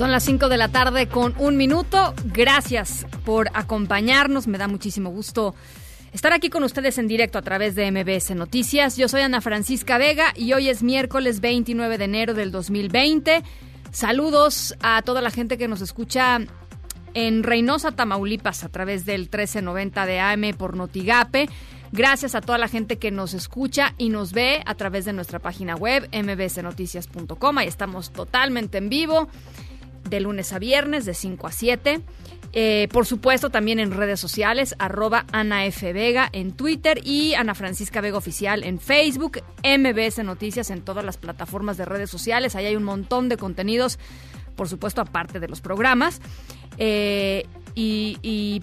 Son las 5 de la tarde con un minuto. Gracias por acompañarnos. Me da muchísimo gusto estar aquí con ustedes en directo a través de MBS Noticias. Yo soy Ana Francisca Vega y hoy es miércoles 29 de enero del 2020. Saludos a toda la gente que nos escucha en Reynosa, Tamaulipas, a través del 1390 de AM por Notigape. Gracias a toda la gente que nos escucha y nos ve a través de nuestra página web mbsnoticias.com. Ahí estamos totalmente en vivo de lunes a viernes de 5 a 7. Eh, por supuesto, también en redes sociales, arroba Ana F. Vega en Twitter y Ana Francisca Vega Oficial en Facebook, MBS Noticias en todas las plataformas de redes sociales. Ahí hay un montón de contenidos, por supuesto, aparte de los programas. Eh, y,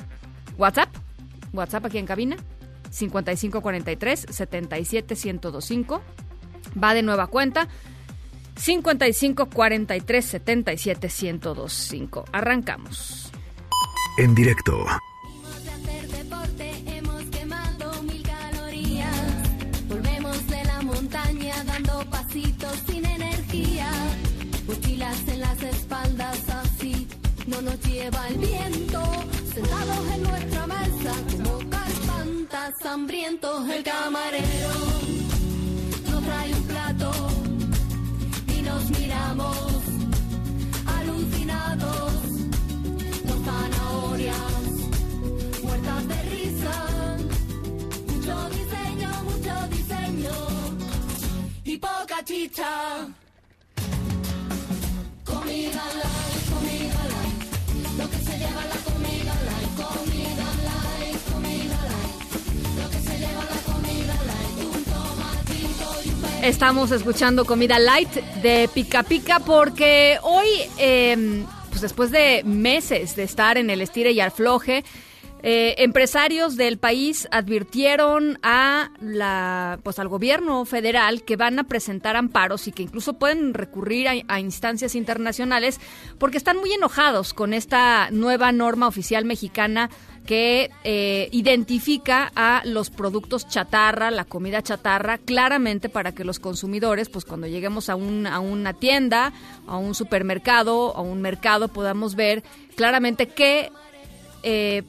WhatsApp, WhatsApp aquí en cabina, 5543 77 1025. Va de nueva cuenta. 55 43 77 1025. Arrancamos. En directo de hacer deporte hemos quemado mil calorías. Volvemos de la montaña dando pasitos sin energía. Mochilas en las espaldas así no nos lleva el viento. Sentados en nuestra mesa como carpantas hambrientos. El camarero miramos alucinados. Dos zanahorias muertas de risa. Mucho diseño, mucho diseño y poca chicha. Comida light, comida light. Lo que se lleva la Estamos escuchando comida light de Pica Pica porque hoy, eh, pues después de meses de estar en el estire y afloje, eh, empresarios del país advirtieron a la, pues al gobierno federal que van a presentar amparos y que incluso pueden recurrir a instancias internacionales porque están muy enojados con esta nueva norma oficial mexicana que eh, identifica a los productos chatarra, la comida chatarra, claramente para que los consumidores, pues cuando lleguemos a, un, a una tienda, a un supermercado, a un mercado, podamos ver claramente qué eh,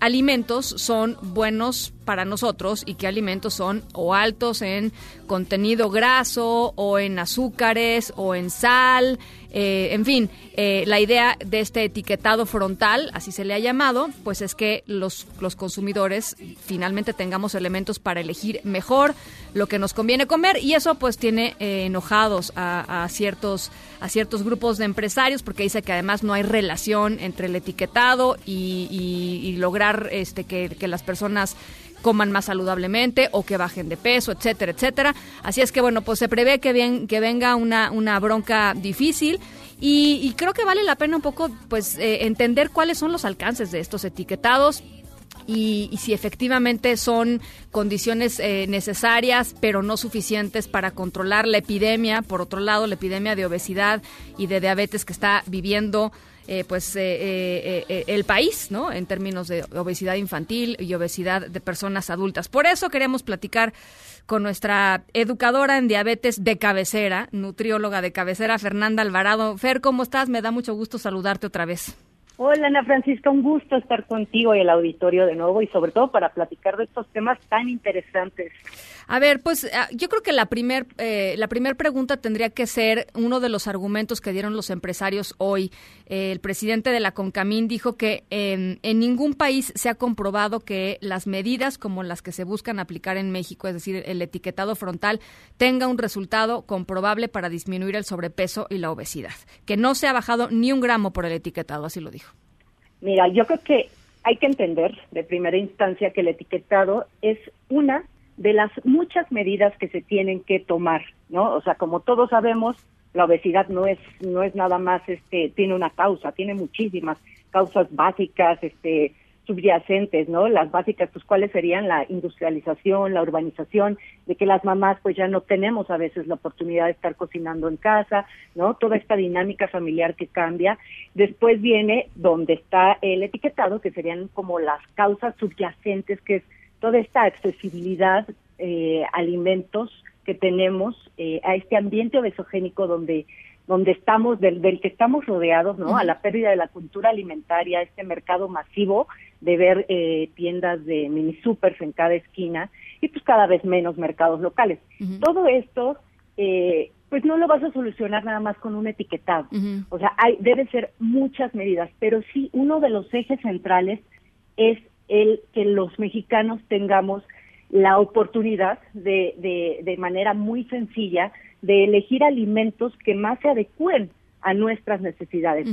alimentos son buenos para nosotros y qué alimentos son o altos en contenido graso o en azúcares o en sal, eh, en fin, eh, la idea de este etiquetado frontal, así se le ha llamado, pues es que los, los consumidores finalmente tengamos elementos para elegir mejor lo que nos conviene comer y eso pues tiene eh, enojados a, a ciertos a ciertos grupos de empresarios porque dice que además no hay relación entre el etiquetado y, y- y lograr este que, que las personas coman más saludablemente o que bajen de peso, etcétera, etcétera. Así es que bueno, pues se prevé que, bien, que venga una, una bronca difícil y, y creo que vale la pena un poco pues eh, entender cuáles son los alcances de estos etiquetados y, y si efectivamente son condiciones eh, necesarias pero no suficientes para controlar la epidemia, por otro lado, la epidemia de obesidad y de diabetes que está viviendo eh, pues eh, eh, eh, el país, ¿no? En términos de obesidad infantil y obesidad de personas adultas. Por eso queremos platicar con nuestra educadora en diabetes de cabecera, nutrióloga de cabecera, Fernanda Alvarado. Fer, ¿cómo estás? Me da mucho gusto saludarte otra vez. Hola Ana Francisca, un gusto estar contigo y el auditorio de nuevo y sobre todo para platicar de estos temas tan interesantes. A ver, pues ah, yo creo que la primer, eh, la primer pregunta tendría que ser uno de los argumentos que dieron los empresarios hoy. Eh, el presidente de la CONCAMIN dijo que en, en ningún país se ha comprobado que las medidas como las que se buscan aplicar en México, es decir, el etiquetado frontal, tenga un resultado comprobable para disminuir el sobrepeso y la obesidad. Que no se ha bajado ni un gramo por el etiquetado, así lo dijo. Mira, yo creo que hay que entender de primera instancia que el etiquetado es una de las muchas medidas que se tienen que tomar, ¿no? O sea, como todos sabemos, la obesidad no es no es nada más este tiene una causa, tiene muchísimas causas básicas, este subyacentes, ¿no? Las básicas, pues cuáles serían la industrialización, la urbanización, de que las mamás pues ya no tenemos a veces la oportunidad de estar cocinando en casa, ¿no? Toda esta dinámica familiar que cambia. Después viene donde está el etiquetado, que serían como las causas subyacentes, que es toda esta accesibilidad eh, alimentos que tenemos eh, a este ambiente obesogénico donde donde estamos, del, del que estamos rodeados, ¿no? A la pérdida de la cultura alimentaria, este mercado masivo de ver eh, tiendas de mini supers en cada esquina y pues cada vez menos mercados locales. Todo esto, eh, pues no lo vas a solucionar nada más con un etiquetado. O sea, hay, debe ser muchas medidas, pero sí uno de los ejes centrales es el que los mexicanos tengamos la oportunidad de, de, de manera muy sencilla de elegir alimentos que más se adecúen a nuestras necesidades.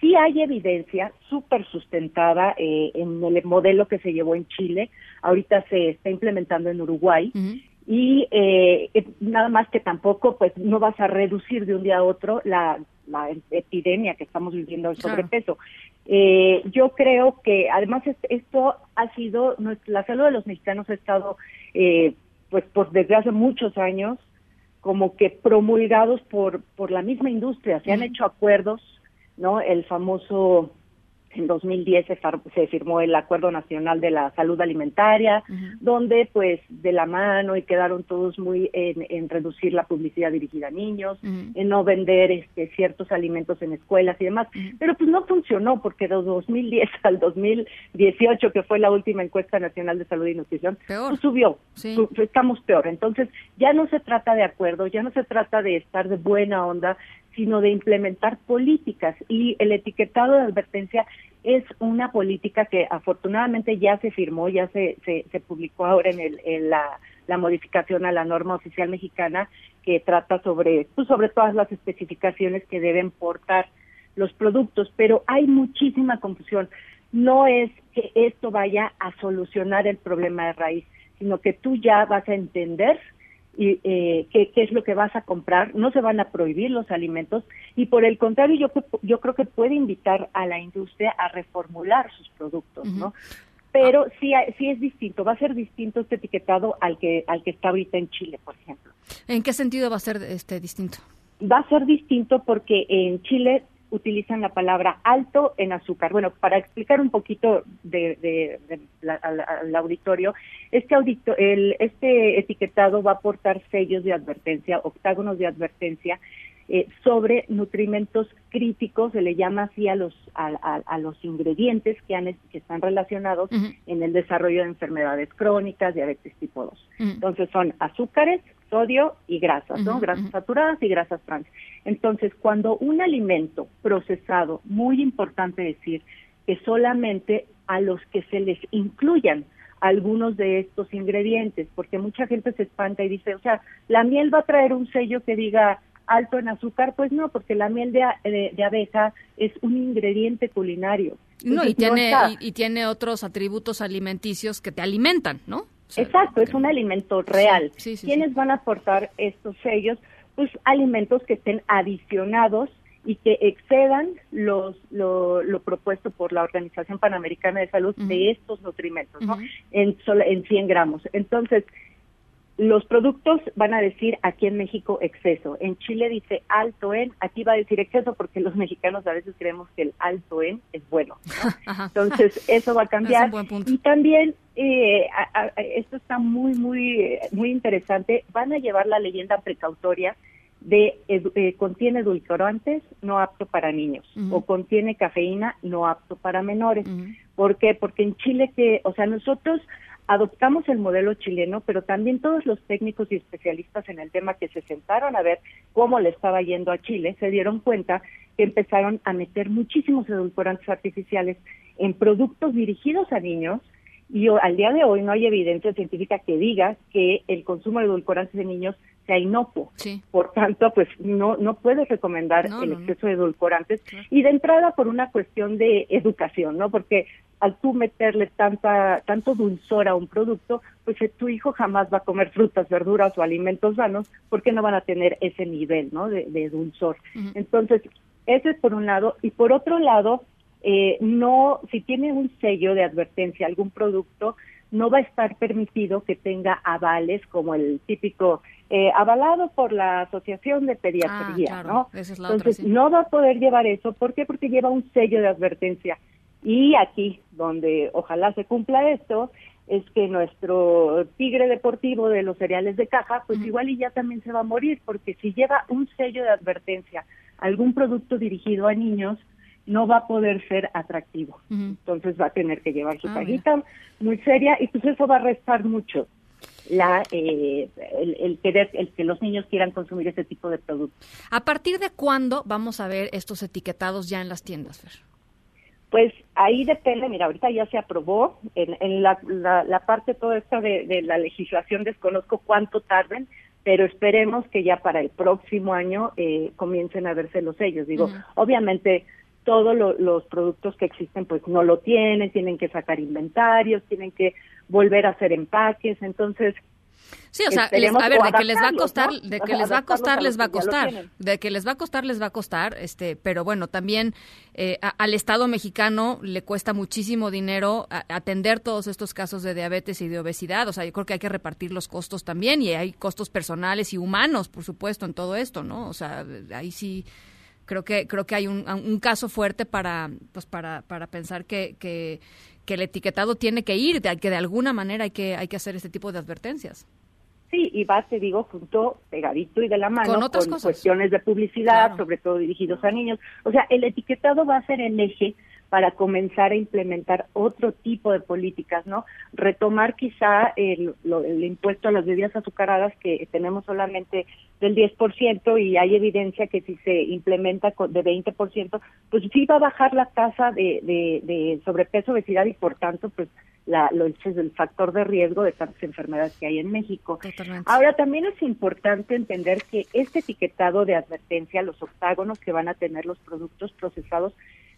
Sí hay evidencia súper sustentada eh, en el modelo que se llevó en Chile, ahorita se está implementando en Uruguay, y eh, nada más que tampoco, pues no vas a reducir de un día a otro la, la epidemia que estamos viviendo del sobrepeso. Eh, yo creo que además esto ha sido, la salud de los mexicanos ha estado, eh, pues por desde hace muchos años, como que promulgados por, por la misma industria. Se han hecho acuerdos, ¿no? El famoso en 2010 se, se, firmó el Acuerdo Nacional de la Salud Alimentaria, donde pues de la mano y quedaron todos muy en, reducir la publicidad dirigida a niños, en no vender este, ciertos alimentos en escuelas y demás. Pero pues no funcionó porque de 2010 al 2018, que fue la última encuesta nacional de salud y nutrición, pues, subió. estamos peor. Entonces ya no se trata de acuerdo, ya no se trata de estar de buena onda, sino de implementar políticas. Y el etiquetado de advertencia es una política que afortunadamente ya se firmó, ya se, se, publicó ahora en, el, en la, la, modificación a la norma oficial mexicana que trata sobre, pues sobre todas las especificaciones que deben portar los productos, pero hay muchísima confusión. No es que esto vaya a solucionar el problema de raíz, sino que tú ya vas a entender y eh, qué, es lo que vas a comprar, no se van a prohibir los alimentos y por el contrario yo, yo creo que puede invitar a la industria a reformular sus productos, ¿no? Pero sí, sí es distinto, va a ser distinto este etiquetado al que al que está ahorita en Chile, por ejemplo. ¿En qué sentido va a ser este distinto? Va a ser distinto porque en Chile utilizan la palabra alto en azúcar. Bueno, para explicar un poquito de, al, auditorio, este, audito, el, este etiquetado va a aportar sellos de advertencia, octágonos de advertencia, eh, sobre nutrimentos críticos, se le llama así a los, a, los ingredientes que, han, que están relacionados en el desarrollo de enfermedades crónicas, diabetes tipo 2. Entonces son azúcares, sodio y grasas, ¿no? grasas saturadas y grasas trans. Entonces, cuando un alimento procesado, muy importante decir que solamente a los que se les incluyan algunos de estos ingredientes, porque mucha gente se espanta y dice, o sea, la miel va a traer un sello que diga alto en azúcar, pues no, porque la miel de, de, abeja es un ingrediente culinario. No, y tiene, y, tiene otros atributos alimenticios que te alimentan, ¿no? Exacto, es un alimento real. ¿Quiénes van a aportar estos sellos? Pues alimentos que estén adicionados y que excedan los, lo, propuesto por la Organización Panamericana de Salud de estos nutrimentos, ¿no? en, en 100 gramos. Entonces, los productos van a decir aquí en México exceso. En Chile dice alto en, aquí va a decir exceso porque los mexicanos a veces creemos que el alto en es bueno. Entonces, eso va a cambiar. Y también, eh, esto está muy, muy, muy interesante, van a llevar la leyenda precautoria de eh, contiene edulcorantes no apto para niños o contiene cafeína no apto para menores. ¿Por qué? Porque en Chile que, o sea, nosotros adoptamos el modelo chileno, pero también todos los técnicos y especialistas en el tema que se sentaron a ver cómo le estaba yendo a Chile, se dieron cuenta que empezaron a meter muchísimos edulcorantes artificiales en productos dirigidos a niños. Y al día de hoy no hay evidencia científica que diga que el consumo de edulcorantes de niños sea inocuo. Sí. Por tanto, pues no no puedes recomendar No, el no, exceso de edulcorantes y de entrada por una cuestión de educación, ¿no? Porque al tú meterle tanta tanto dulzor a un producto, pues eh, tu hijo jamás va a comer frutas, verduras o alimentos sanos porque no van a tener ese nivel, ¿no? De, de dulzor. Entonces, ese es por un lado y por otro lado, eh, no si tiene un sello de advertencia algún producto no va a estar permitido que tenga avales como el típico eh, avalado por la Asociación de Pediatría, Ah, claro, ¿no? es Entonces, otra, sí. no va a poder llevar eso. ¿Por qué? Porque lleva un sello de advertencia. Y aquí, donde ojalá se cumpla esto, es que nuestro tigre deportivo de los cereales de caja, pues igual y ya también se va a morir, porque si lleva un sello de advertencia, algún producto dirigido a niños, no va a poder ser atractivo. Entonces va a tener que llevar su Ah, cajita muy seria y pues eso va a restar mucho la eh, el, el querer el que los niños quieran consumir ese tipo de productos. ¿A partir de cuándo vamos a ver estos etiquetados ya en las tiendas, Fer? Pues ahí depende, mira, ahorita ya se aprobó, en, en la, la, la parte toda esta de, de la legislación desconozco cuánto tarden, pero esperemos que ya para el próximo año eh, comiencen a verse los sellos. Digo, obviamente todos lo- los productos que existen pues no lo tienen, tienen que sacar inventarios, tienen que volver a hacer empaques, entonces Sí, o sea, les- a ver, de que les va a costar, ¿no? de O que sea, les va a costar, les va a costar, de que les va a costar, les va a costar, este, pero bueno, también eh, a- al Estado mexicano le cuesta muchísimo dinero a- atender todos estos casos de diabetes y de obesidad, o sea, yo creo que hay que repartir los costos también y hay costos personales y humanos, por supuesto, en todo esto, ¿no? O sea, ahí sí creo que creo que hay un, un caso fuerte para pues para, para pensar que, que, que el etiquetado tiene que ir, de, que de alguna manera hay que hay que hacer este tipo de advertencias. Sí, y va, te digo, junto, pegadito y de la mano Con otras cosas. cuestiones de publicidad, Claro. sobre todo dirigidos a niños. O sea, el etiquetado va a ser el eje para comenzar a implementar otro tipo de políticas, ¿no? Retomar quizá el, lo- el impuesto a las bebidas azucaradas que tenemos solamente del 10% y hay evidencia que si se implementa con- de 20%, pues sí va a bajar la tasa de, de, de sobrepeso, obesidad y por tanto, pues la, lo, el factor de riesgo de tantas enfermedades que hay en México. Totalmente. Ahora, también es importante entender que este etiquetado de advertencia, los octágonos que van a tener los productos procesados,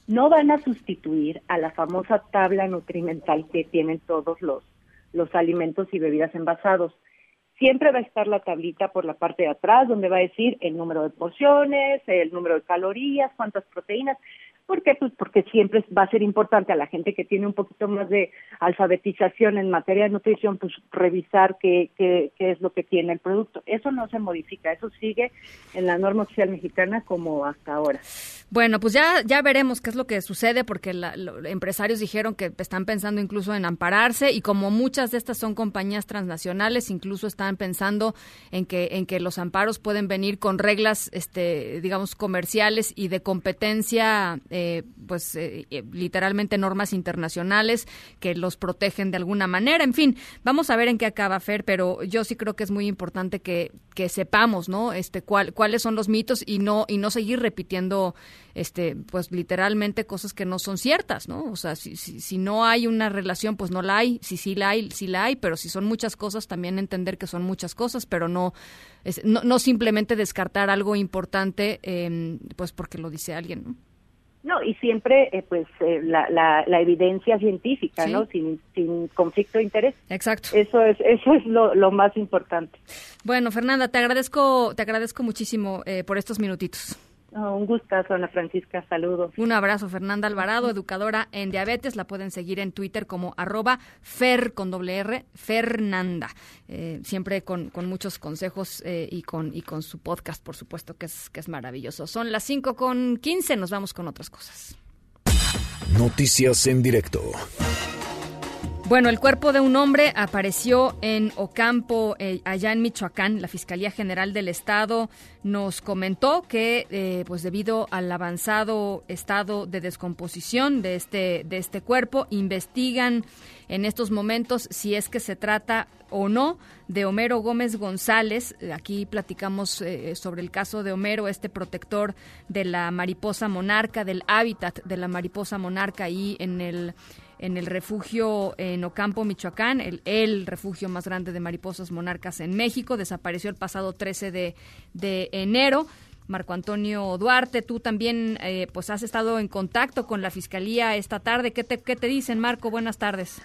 no van a sustituir a la famosa tabla nutrimental que tienen todos los, los alimentos y bebidas envasados. Siempre va a estar la tablita por la parte de atrás, donde va a decir el número de porciones, el número de calorías, cuántas proteínas. ¿Por qué? Pues porque siempre va a ser importante a la gente que tiene un poquito más de alfabetización en materia de nutrición, pues revisar qué, qué, qué es lo que tiene el producto. Eso no se modifica, eso sigue en la norma oficial mexicana como hasta ahora. Bueno, pues ya, ya veremos qué es lo que sucede, porque la- los empresarios dijeron que están pensando incluso en ampararse y como muchas de estas son compañías transnacionales, incluso están pensando en que, en que los amparos pueden venir con reglas, este, digamos, comerciales y de competencia, eh, pues eh, eh, literalmente normas internacionales que los protegen de alguna manera. En fin, vamos a ver en qué acaba Fer, pero yo sí creo que es muy importante que, que sepamos, ¿no? Este, cuál, cuáles son los mitos y no, y no seguir repitiendo este, pues literalmente cosas que no son ciertas, ¿no? O sea, si, si, si no hay una relación, pues no la hay, si sí la hay, sí la hay, pero si son muchas cosas, también entender que son muchas cosas, pero no, es- no, no simplemente descartar algo importante, eh, pues porque lo dice alguien, ¿no? No, y siempre, eh, pues, eh, la, la, la evidencia científica, Sí. ¿no? Sin, sin conflicto de interés. Exacto. Eso es, eso es lo, lo más importante. Bueno, Fernanda, te agradezco, te agradezco muchísimo eh, por estos minutitos. No, un gustazo, Ana Francisca, saludos. Un abrazo, Fernanda Alvarado, educadora en diabetes. La pueden seguir en Twitter como arroba fer con doble R, Fernanda. Eh, siempre con, con muchos consejos eh, y, con, y con su podcast, por supuesto, que es, que es maravilloso. Son las 5 con 15, nos vamos con otras cosas. Noticias en directo. Bueno, el cuerpo de un hombre apareció en Ocampo, eh, allá en Michoacán. La Fiscalía General del Estado nos comentó que, eh, pues debido al avanzado estado de descomposición de este de este cuerpo, investigan en estos momentos si es que se trata o no de Homero Gómez González. Aquí platicamos eh, sobre el caso de Homero, este protector de la mariposa monarca, del hábitat de la mariposa monarca ahí en el en el refugio en Ocampo, Michoacán, el, el refugio más grande de mariposas monarcas en México. Desapareció el pasado 13 de, enero. Marco Antonio Duarte, tú también eh, pues has estado en contacto con la Fiscalía esta tarde. ¿Qué te, ¿Qué te dicen, Marco? Buenas tardes.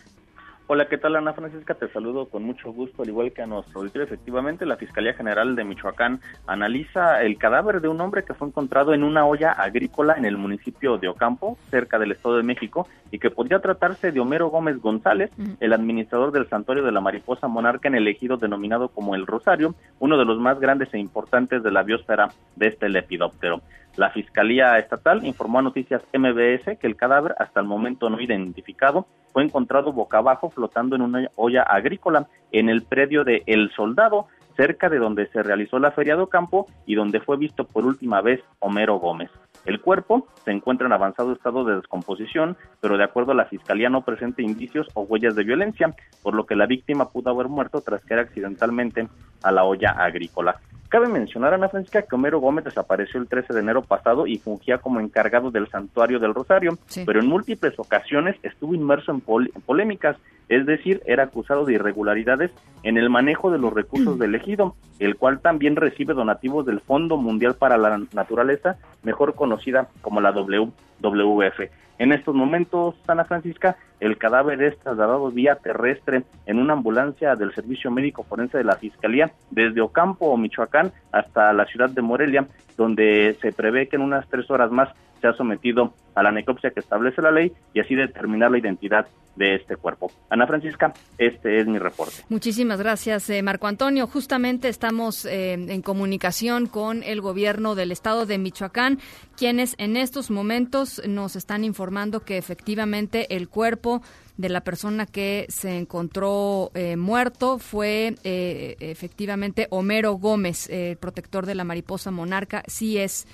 Hola, ¿qué tal Ana Francisca? Te saludo con mucho gusto, al igual que a nuestro auditorio. Efectivamente, la Fiscalía General de Michoacán analiza el cadáver de un hombre que fue encontrado en una olla agrícola en el municipio de Ocampo, cerca del Estado de México, y que podría tratarse de Homero Gómez González, el administrador del santuario de la mariposa monarca en el ejido denominado como el Rosario, uno de los más grandes e importantes de la biosfera de este lepidóptero. La Fiscalía Estatal informó a Noticias MBS que el cadáver, hasta el momento no identificado, fue encontrado boca abajo flotando en una olla agrícola en el predio de El Soldado, cerca de donde se realizó la feria de Ocampo y donde fue visto por última vez Homero Gómez. El cuerpo se encuentra en avanzado estado de descomposición, pero de acuerdo a la fiscalía no presenta indicios o huellas de violencia, por lo que la víctima pudo haber muerto tras caer accidentalmente a la olla agrícola. Cabe mencionar, Ana Francisca, que Homero Gómez desapareció el 13 de enero pasado y fungía como encargado del santuario del Rosario, Sí. pero en múltiples ocasiones estuvo inmerso en, pol- en polémicas, es decir, era acusado de irregularidades en el manejo de los recursos del ejido, el cual también recibe donativos del Fondo Mundial para la Naturaleza, mejor conocida como la WWF. En estos momentos, Ana Francisca, el cadáver es trasladado vía terrestre en una ambulancia del Servicio Médico Forense de la Fiscalía desde Ocampo, Michoacán, hasta la ciudad de Morelia, donde se prevé que en unas tres horas más sea sometido a la necropsia que establece la ley y así determinar la identidad de este cuerpo. Ana Francisca, este es mi reporte. Muchísimas gracias, eh, Marco Antonio. Justamente estamos eh, en comunicación con el gobierno del estado de Michoacán, quienes en estos momentos nos están informando que efectivamente el cuerpo de la persona que se encontró eh, muerto fue eh, efectivamente Homero Gómez, eh, protector de la mariposa monarca. Sí es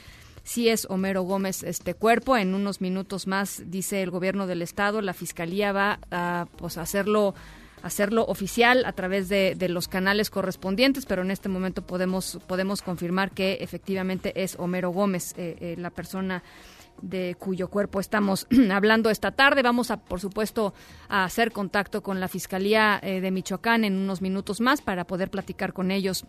sí es Homero Gómez este cuerpo. En unos minutos más, dice el gobierno del estado, la fiscalía va a pues, hacerlo hacerlo oficial a través de, los canales correspondientes, pero en este momento podemos podemos confirmar que efectivamente es Homero Gómez eh, eh, la persona de cuyo cuerpo estamos hablando esta tarde. Vamos a, por supuesto, a hacer contacto con la Fiscalía eh, de Michoacán en unos minutos más para poder platicar con ellos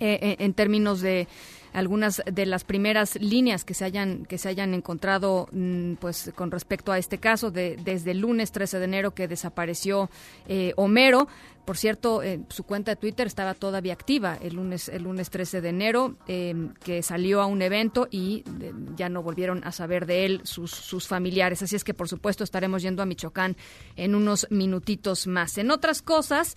eh, eh, en términos de algunas de las primeras líneas que se hayan que se hayan encontrado mm, pues con respecto a este caso de desde el lunes 13 de enero que desapareció eh, Homero. Por cierto eh, su cuenta de Twitter estaba todavía activa el lunes el lunes 13 de enero eh, que salió a un evento y eh, ya no volvieron a saber de él sus sus familiares. Así es que por supuesto estaremos yendo a Michoacán en unos minutitos más. En otras cosas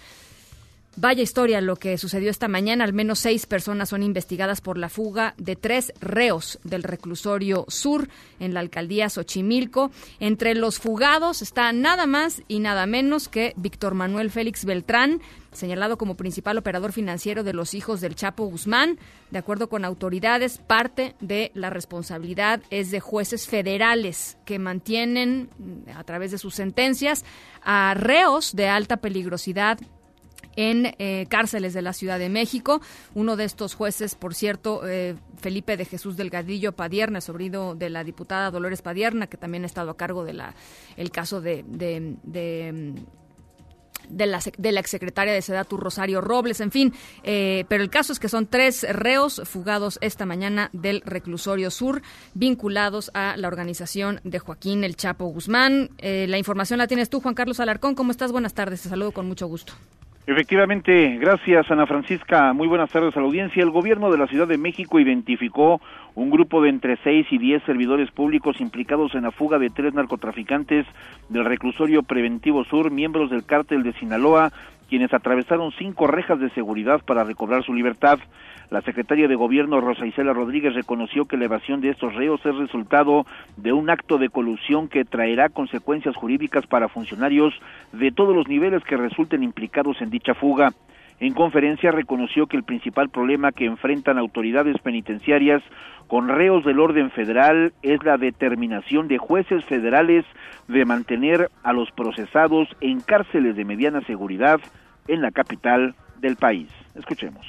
Vaya historia lo que sucedió esta mañana. Al menos seis personas son investigadas por la fuga de tres reos del reclusorio sur en la alcaldía Xochimilco. Entre los fugados está nada más y nada menos que Víctor Manuel Félix Beltrán, señalado como principal operador financiero de los hijos del Chapo Guzmán. De acuerdo con autoridades, parte de la responsabilidad es de jueces federales que mantienen a través de sus sentencias a reos de alta peligrosidad en eh, cárceles de la Ciudad de México. Uno de estos jueces, por cierto, eh, Felipe de Jesús Delgadillo Padierna, sobrino de la diputada Dolores Padierna, que también ha estado a cargo de la el caso de, de, de la, exsecretaria de Sedatu Rosario Robles, en fin, eh, pero el caso es que son tres reos fugados esta mañana del reclusorio sur vinculados a la organización de Joaquín El Chapo Guzmán. La información la tienes tú, Juan Carlos Alarcón. ¿Cómo estás? Buenas tardes, te saludo con mucho gusto. Efectivamente, gracias Ana Francisca. Muy buenas tardes a la audiencia. El gobierno de la Ciudad de México identificó un grupo de entre seis y diez servidores públicos implicados en la fuga de tres narcotraficantes del reclusorio preventivo sur, miembros del cártel de Sinaloa, quienes atravesaron cinco rejas de seguridad para recobrar su libertad. La secretaria de Gobierno, Rosa Isela Rodríguez, reconoció que la evasión de estos reos es resultado de un acto de colusión que traerá consecuencias jurídicas para funcionarios de todos los niveles que resulten implicados en dicha fuga. En conferencia reconoció que el principal problema que enfrentan autoridades penitenciarias con reos del orden federal es la determinación de jueces federales de mantener a los procesados en cárceles de mediana seguridad en la capital del país. Escuchemos.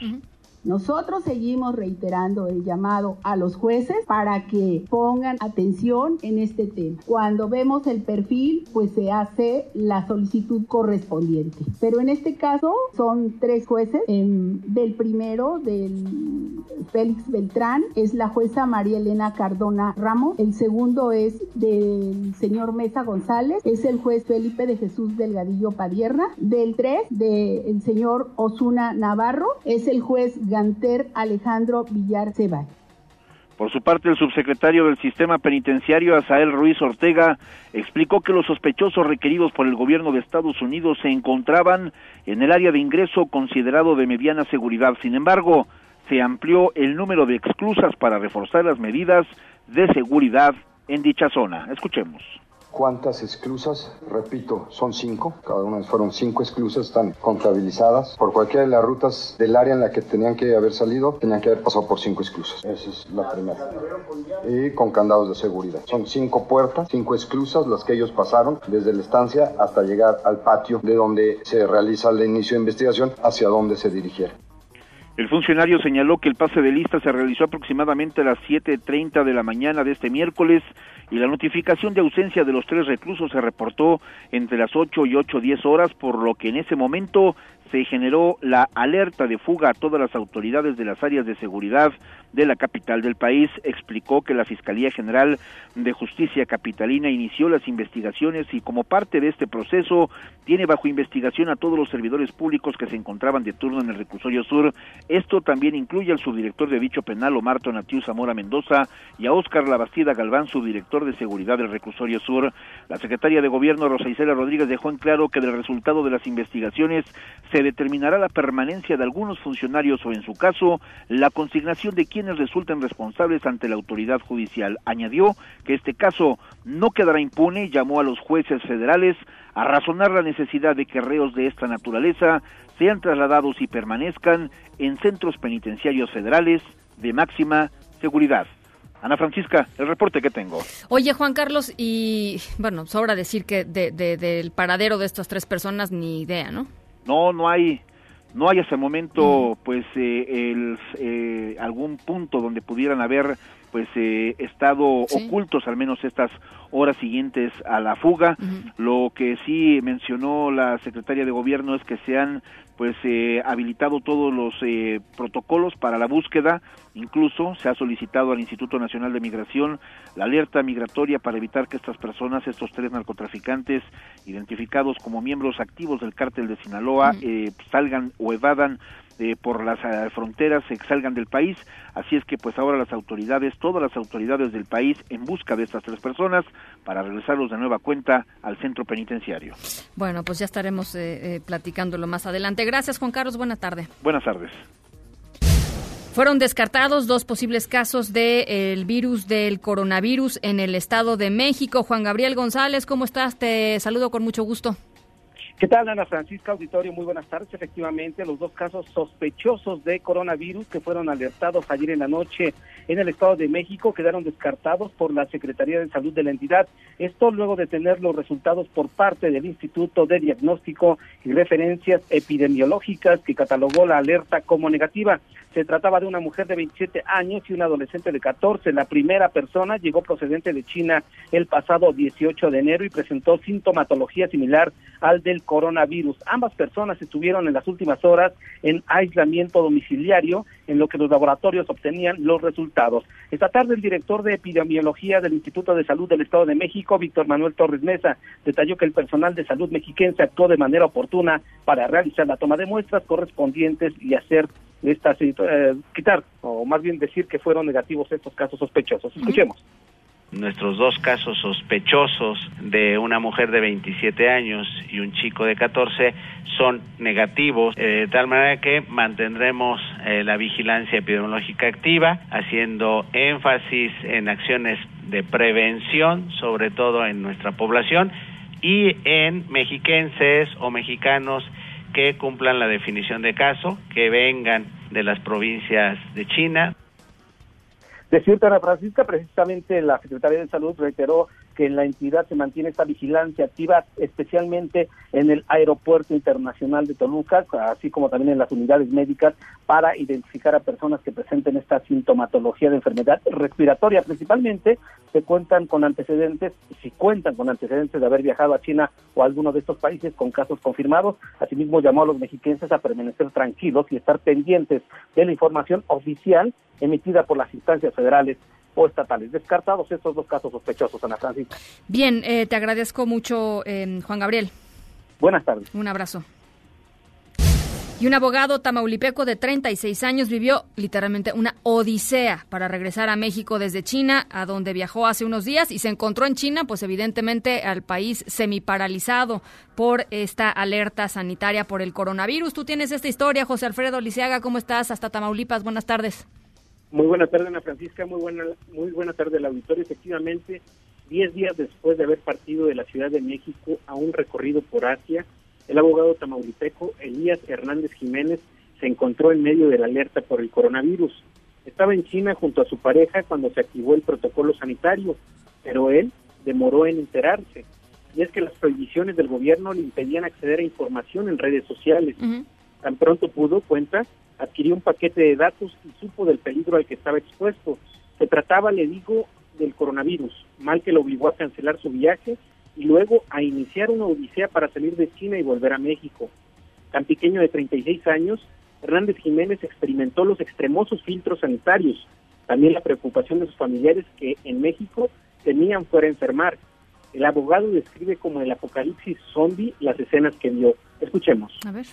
Nosotros seguimos reiterando el llamado a los jueces para que pongan atención en este tema. Cuando vemos el perfil, pues se hace la solicitud correspondiente. Pero en este caso son tres jueces. Em, del primero, del Félix Beltrán, es la jueza María Elena Cardona Ramos. El segundo es del señor Mesa González, es el juez Felipe de Jesús Delgadillo Padierna. Del tres, del señor Osuna Navarro, es el juez Ganter Alejandro Villar. Por su parte, el subsecretario del Sistema Penitenciario, Asael Ruiz Ortega, explicó que los sospechosos requeridos por el gobierno de Estados Unidos se encontraban en el área de ingreso considerado de mediana seguridad. Sin embargo, se amplió el número de exclusas para reforzar las medidas de seguridad en dicha zona. Escuchemos. ¿Cuántas esclusas? Repito, son cinco. Cada una fueron cinco esclusas, están contabilizadas. Por cualquiera de las rutas del área en la que tenían que haber salido, tenían que haber pasado por cinco esclusas. Esa es la primera. Y con candados de seguridad. Son cinco puertas, cinco esclusas, las que ellos pasaron desde la estancia hasta llegar al patio de donde se realiza el inicio de investigación, hacia donde se dirigieron. El funcionario señaló que el pase de lista se realizó aproximadamente a las 7.30 de la mañana de este miércoles y la notificación de ausencia de los tres reclusos se reportó entre las 8 y 8.10 horas, por lo que en ese momento se generó la alerta de fuga a todas las autoridades de las áreas de seguridad de la capital del país. Explicó que la Fiscalía General de Justicia Capitalina inició las investigaciones y como parte de este proceso tiene bajo investigación a todos los servidores públicos que se encontraban de turno en el reclusorio sur. Esto también incluye al subdirector de dicho penal, Omar Tonatiu Zamora Mendoza, y a Óscar Labastida Galván, subdirector de seguridad del reclusorio sur. La secretaria de Gobierno, Rosa Isela Rodríguez, dejó en claro que del resultado de las investigaciones se determinará la permanencia de algunos funcionarios o, en su caso, la consignación de quienes resulten responsables ante la autoridad judicial. Añadió que este caso no quedará impune y llamó a los jueces federales a razonar la necesidad de que reos de esta naturaleza sean trasladados y permanezcan en centros penitenciarios federales de máxima seguridad. Ana Francisca, el reporte que tengo. Oye, Juan Carlos, y bueno, sobra decir que del paradero de estas tres personas ni idea, ¿no? No, no hay, no hay hasta el momento, pues, eh, el, eh, algún punto donde pudieran haber, pues, eh, estado ocultos, al menos estas horas siguientes a la fuga. Lo que sí mencionó la secretaria de Gobierno es que se han pues eh, habilitado todos los eh, protocolos para la búsqueda, incluso se ha solicitado al Instituto Nacional de Migración la alerta migratoria para evitar que estas personas, estos tres narcotraficantes identificados como miembros activos del cártel de Sinaloa, eh, salgan o evadan eh, por las eh, fronteras se salgan del país. Así es que pues ahora las autoridades, todas las autoridades del país en busca de estas tres personas para regresarlos de nueva cuenta al centro penitenciario. Bueno, pues ya estaremos eh, platicándolo más adelante. Gracias Juan Carlos, buena tarde. Buenas tardes. Fueron descartados dos posibles casos del virus del coronavirus en el Estado de México. Juan Gabriel González, ¿cómo estás? Te saludo con mucho gusto. ¿Qué tal, Ana Francisca Auditorio? Muy buenas tardes. Efectivamente, los dos casos sospechosos de coronavirus que fueron alertados ayer en la noche en el Estado de México quedaron descartados por la Secretaría de Salud de la entidad. Esto luego de tener los resultados por parte del Instituto de Diagnóstico y Referencias Epidemiológicas que catalogó la alerta como negativa. Se trataba de una mujer de 27 años y un adolescente de 14. La primera persona llegó procedente de China el pasado 18 de enero y presentó sintomatología similar al del coronavirus. Ambas personas estuvieron en las últimas horas en aislamiento domiciliario, en lo que los laboratorios obtenían los resultados. Esta tarde el director de epidemiología del Instituto de Salud del Estado de México, Víctor Manuel Torres Mesa, detalló que el personal de salud mexiquense actuó de manera oportuna para realizar la toma de muestras correspondientes y hacer esta eh, quitar o más bien decir que fueron negativos estos casos sospechosos. Escuchemos nuestros dos casos sospechosos de una mujer de 27 años y un chico de 14 son negativos, eh, de tal manera que mantendremos eh, la vigilancia epidemiológica activa, haciendo énfasis en acciones de prevención, sobre todo en nuestra población, y en mexiquenses o mexicanos que cumplan la definición de caso, que vengan de las provincias de China, Decirte, Ana Francisca, precisamente la Secretaría de Salud reiteró que en la entidad se mantiene esta vigilancia activa, especialmente en el Aeropuerto Internacional de Toluca, así como también en las unidades médicas, para identificar a personas que presenten esta sintomatología de enfermedad respiratoria. Principalmente se cuentan con antecedentes, si cuentan con antecedentes de haber viajado a China o alguno de estos países con casos confirmados. Asimismo, llamó a los mexiquenses a permanecer tranquilos y estar pendientes de la información oficial emitida por las instancias federales o estatales. Descartados estos dos casos sospechosos, Ana Francisca. Bien, eh, te agradezco mucho, eh, Juan Gabriel. Buenas tardes. Un abrazo. Y un abogado tamaulipeco de 36 años vivió literalmente una odisea para regresar a México desde China, a donde viajó hace unos días y se encontró en China, pues evidentemente al país semiparalizado por esta alerta sanitaria por el coronavirus. Tú tienes esta historia, José Alfredo Liceaga, ¿cómo estás? Hasta Tamaulipas, buenas tardes. Muy buena tarde, Ana Francisca. Muy buena, muy buena tarde al auditorio. Efectivamente, diez días después de haber partido de la Ciudad de México a un recorrido por Asia, el abogado tamaulipeco Elías Hernández Jiménez se encontró en medio de la alerta por el coronavirus. Estaba en China junto a su pareja cuando se activó el protocolo sanitario, pero él demoró en enterarse. Y es que las prohibiciones del gobierno le impedían acceder a información en redes sociales. Tan pronto pudo, cuenta, adquirió un paquete de datos y supo del peligro al que estaba expuesto. Se trataba, le digo, del coronavirus, mal que lo obligó a cancelar su viaje y luego a iniciar una odisea para salir de China y volver a México. Tan pequeño de 36 años, Hernández Jiménez experimentó los extremosos filtros sanitarios, también la preocupación de sus familiares que en México temían fuera enfermar. El abogado describe como el apocalipsis zombie las escenas que vio. Escuchemos. A ver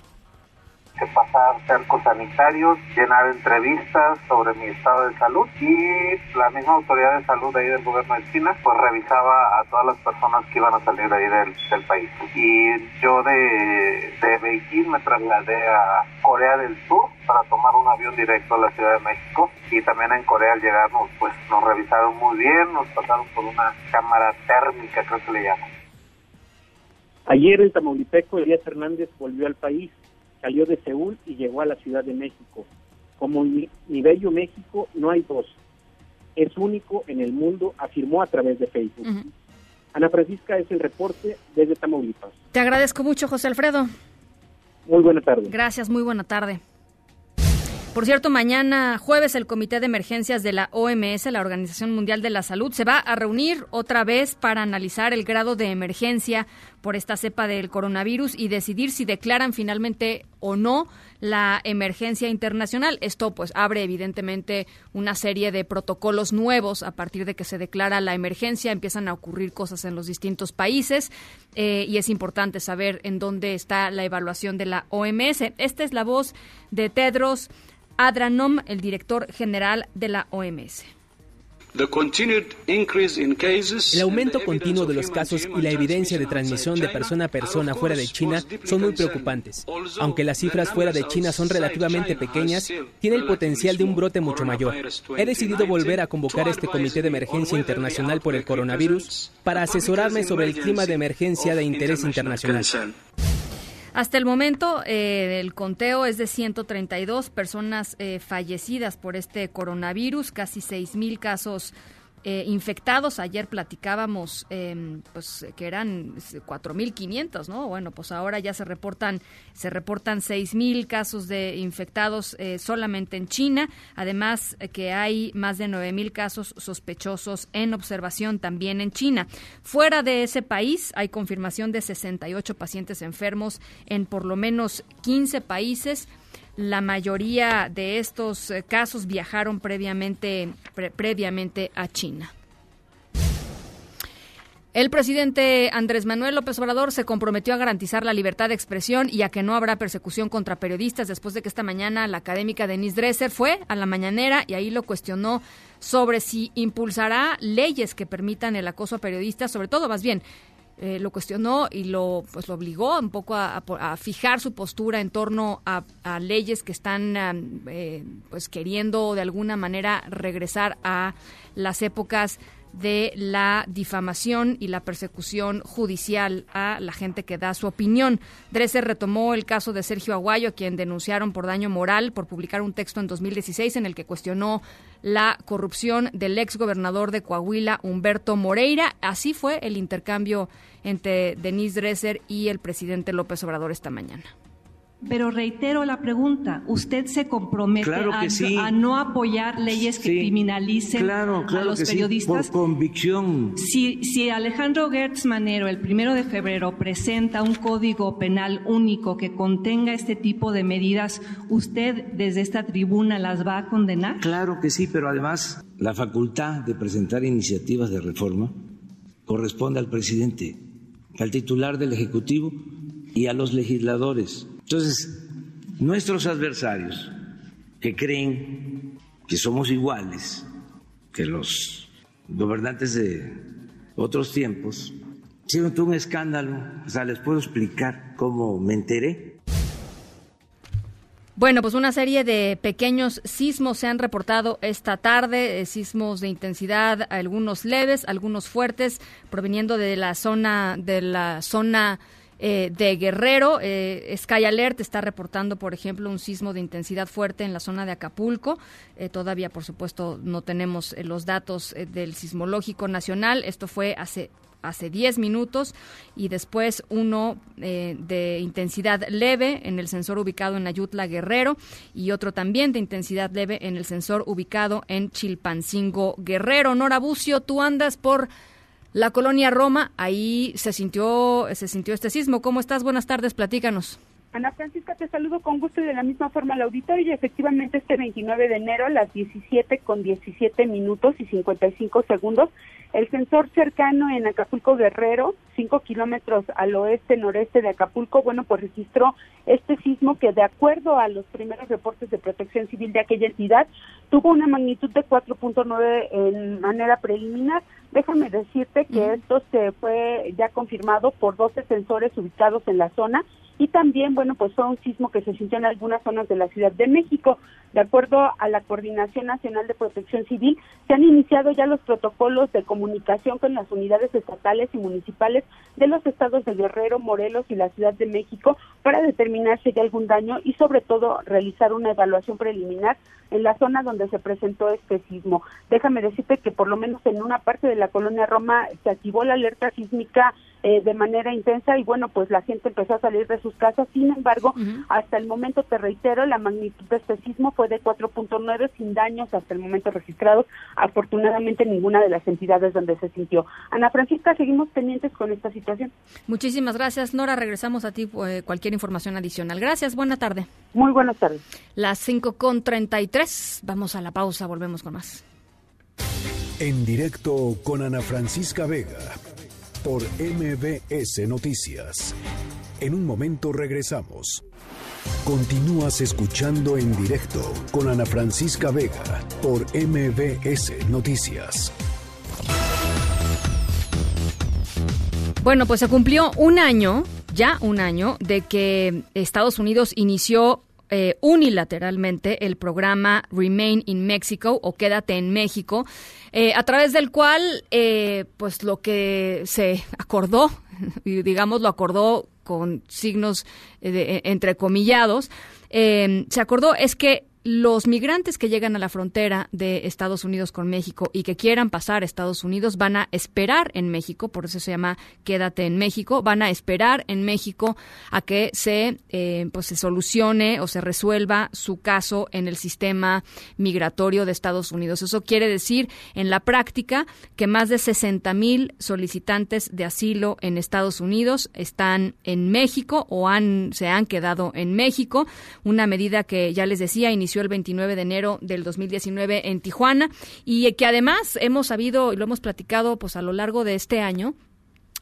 pasar cercos sanitarios, llenar entrevistas sobre mi estado de salud y la misma autoridad de salud de ahí del gobierno de China pues revisaba a todas las personas que iban a salir de ahí del, país. Y yo de, de Beijing me trasladé a Corea del Sur para tomar un avión directo a la Ciudad de México y también en Corea al llegarnos pues nos revisaron muy bien, nos pasaron por una cámara térmica creo que le llaman. Ayer el tamaulipeco Elías Hernández volvió al país salió de Seúl y llegó a la Ciudad de México. Como mi, mi bello México no hay dos, es único en el mundo, afirmó a través de Facebook. Ana Francisca es el reporte desde Tamaulipas. Te agradezco mucho, José Alfredo. Muy buena tarde. Gracias, muy buena tarde. Por cierto, mañana jueves el Comité de Emergencias de la OMS, la Organización Mundial de la Salud, se va a reunir otra vez para analizar el grado de emergencia por esta cepa del coronavirus y decidir si declaran finalmente o no la emergencia internacional. Esto pues abre evidentemente una serie de protocolos nuevos a partir de que se declara la emergencia. Empiezan a ocurrir cosas en los distintos países eh, y es importante saber en dónde está la evaluación de la OMS. Esta es la voz de Tedros Adranom, el director general de la OMS. El aumento continuo de los casos y la evidencia de transmisión de persona a persona fuera de China son muy preocupantes. Aunque las cifras fuera de China son relativamente pequeñas, tiene el potencial de un brote mucho mayor. He decidido volver a convocar este Comité de Emergencia Internacional por el Coronavirus para asesorarme sobre el clima de emergencia de interés internacional. Hasta el momento, eh, el conteo es de 132 personas eh, fallecidas por este coronavirus, casi 6.000 casos eh, infectados. Ayer platicábamos em, pues que eran 4.500, ¿no? Bueno, pues ahora ya se reportan se reportan 6.000 casos de infectados eh, solamente en China. Además eh, que hay más de 9.000 casos sospechosos en observación también en China. Fuera de ese país hay confirmación de 68 pacientes enfermos en por lo menos 15 países. La mayoría de estos eh, casos viajaron previamente, previamente a China. El presidente Andrés Manuel López Obrador se comprometió a garantizar la libertad de expresión y a que no habrá persecución contra periodistas después de que esta mañana la académica Denise Dresser fue a la mañanera y ahí lo cuestionó sobre si impulsará leyes que permitan el acoso a periodistas, sobre todo más bien eh, lo cuestionó y lo pues lo obligó un poco a, fijar su postura en torno a, leyes que están eh, pues queriendo de alguna manera regresar a las épocas de la difamación y la persecución judicial a la gente que da su opinión. Dresser retomó el caso de Sergio Aguayo, a quien denunciaron por daño moral por publicar un texto en 2016 en el que cuestionó la corrupción del ex gobernador de Coahuila, Humberto Moreira. Así fue el intercambio entre Denise Dresser y el presidente López Obrador esta mañana. Pero reitero la pregunta, ¿usted se compromete a, no apoyar leyes que criminalicen a los periodistas? por convicción. Si, si Alejandro Gertz Manero el primero de febrero presenta un código penal único que contenga este tipo de medidas, ¿usted desde esta tribuna las va a condenar? Claro que sí, pero además la facultad de presentar iniciativas de reforma corresponde al presidente, al titular del Ejecutivo y a los legisladores. Entonces, nuestros adversarios que creen que somos iguales que los gobernantes de otros tiempos, hicieron un escándalo. O sea, les puedo explicar cómo me enteré. Bueno, pues una serie de pequeños sismos se han reportado esta tarde, eh, sismos de intensidad, algunos leves, algunos fuertes, proveniendo de la zona de la zona eh, de Guerrero. Eh, Sky Alert está reportando, por ejemplo, un sismo de intensidad fuerte en la zona de Acapulco. Eh, todavía, por supuesto, no tenemos los datos del sismológico nacional. Esto fue hace hace 10 minutos y después uno de intensidad leve en el sensor ubicado en Ayutla Guerrero y otro también de intensidad leve en el sensor ubicado en Chilpancingo Guerrero. Nora Bucio, tú andas por la colonia Roma, ahí se sintió, se sintió este sismo. ¿Cómo estás? Buenas tardes, platícanos. Ana Francisca, te saludo con gusto y de la misma forma al auditorio. Efectivamente, este 29 de enero, a las 17 con 17 minutos y 55 segundos, el sensor cercano en Acapulco Guerrero, 5 kilómetros al oeste-noreste de Acapulco, bueno, pues registró este sismo que, de acuerdo a los primeros reportes de protección civil de aquella entidad, tuvo una magnitud de 4.9 en manera preliminar. Déjame decirte que esto se fue ya confirmado por 12 sensores ubicados en la zona y también, bueno, pues fue un sismo que se sintió en algunas zonas de la Ciudad de México. De acuerdo a la Coordinación Nacional de Protección Civil, se han iniciado ya los protocolos de comunicación con las unidades estatales y municipales de los estados de Guerrero, Morelos y la Ciudad de México para determinar si hay algún daño y sobre todo realizar una evaluación preliminar en la zona donde se presentó este sismo. Déjame decirte que por lo menos en una parte de la colonia Roma se activó la alerta sísmica eh, de manera intensa y bueno, pues la gente empezó a salir de sus casas. Sin embargo, hasta el momento, te reitero, la magnitud de este sismo fue de 4.9 sin daños hasta el momento registrados. Afortunadamente, ninguna de las entidades donde se sintió. Ana Francisca, seguimos pendientes con esta situación. Muchísimas gracias, Nora. Regresamos a ti eh, cualquier información adicional. Gracias, buena tarde. Muy buenas tardes. Las 5 con 33. Vamos a la pausa, volvemos con más. En directo con Ana Francisca Vega por MBS Noticias. En un momento regresamos. Continúas escuchando en directo con Ana Francisca Vega por MBS Noticias. Bueno, pues se cumplió un año, ya un año, de que Estados Unidos inició eh, unilateralmente el programa Remain in Mexico o Quédate en México, eh, a través del cual, eh, pues lo que se acordó, digamos, lo acordó con signos de, entrecomillados, se acordó es que los migrantes que llegan a la frontera de Estados Unidos con México y que quieran pasar a Estados Unidos van a esperar en México, por eso se llama Quédate en México, van a esperar en México a que se, eh, pues se solucione o se resuelva su caso en el sistema migratorio de Estados Unidos. Eso quiere decir, en la práctica, que más de 60 mil solicitantes de asilo en Estados Unidos están en México o han, se han quedado en México, una medida que ya les decía, inició el 29 de enero del 2019 en Tijuana y que además hemos sabido y lo hemos platicado pues a lo largo de este año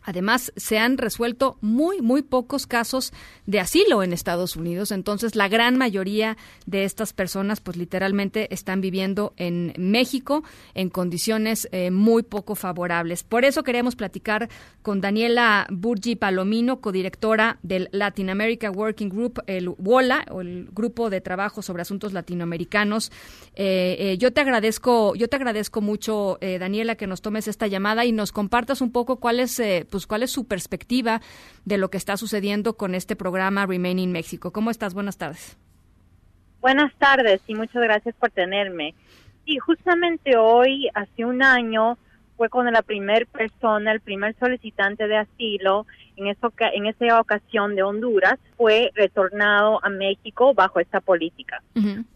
Además, se han resuelto muy, muy pocos casos de asilo en Estados Unidos. Entonces, la gran mayoría de estas personas, pues literalmente están viviendo en México en condiciones eh, muy poco favorables. Por eso queremos platicar con Daniela Burgi Palomino, codirectora del Latin America Working Group, el WOLA, o el Grupo de Trabajo sobre Asuntos Latinoamericanos. Eh, eh, yo te agradezco, yo te agradezco mucho, Daniela, que nos tomes esta llamada y nos compartas un poco cuál es pues, pues, cuál es su perspectiva de lo que está sucediendo con este programa Remaining México. ¿Cómo estás? Buenas tardes. Buenas tardes y muchas gracias por tenerme. Y justamente hoy, hace un año, fue cuando la primera persona, el primer solicitante de asilo, en, eso, en esa ocasión de Honduras, fue retornado a México bajo esta política.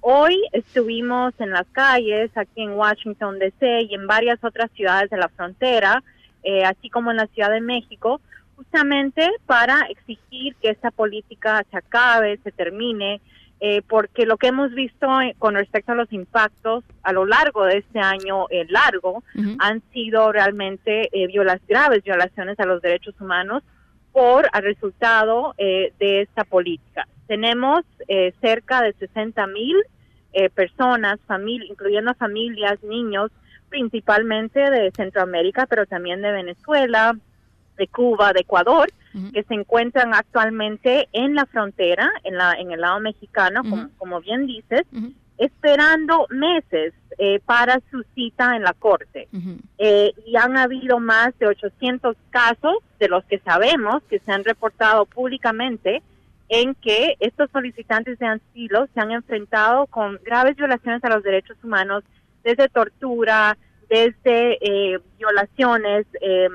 Hoy estuvimos en las calles, aquí en Washington, D.C. y en varias otras ciudades de la frontera, eh, así como en la Ciudad de México, justamente para exigir que esta política se acabe, se termine, eh, porque lo que hemos visto eh, con respecto a los impactos a lo largo de este año largo han sido realmente violas, graves violaciones a los derechos humanos por el resultado de esta política. Tenemos cerca de 60 mil personas, incluyendo familias, niños, principalmente de Centroamérica, pero también de Venezuela, de Cuba, de Ecuador, que se encuentran actualmente en la frontera, en, la, en el lado mexicano, como, bien dices, esperando meses eh, para su cita en la corte. Eh, y han habido más de 800 casos de los que sabemos que se han reportado públicamente en que estos solicitantes de asilo se han enfrentado con graves violaciones a los derechos humanos, desde tortura, desde eh, violaciones, eh,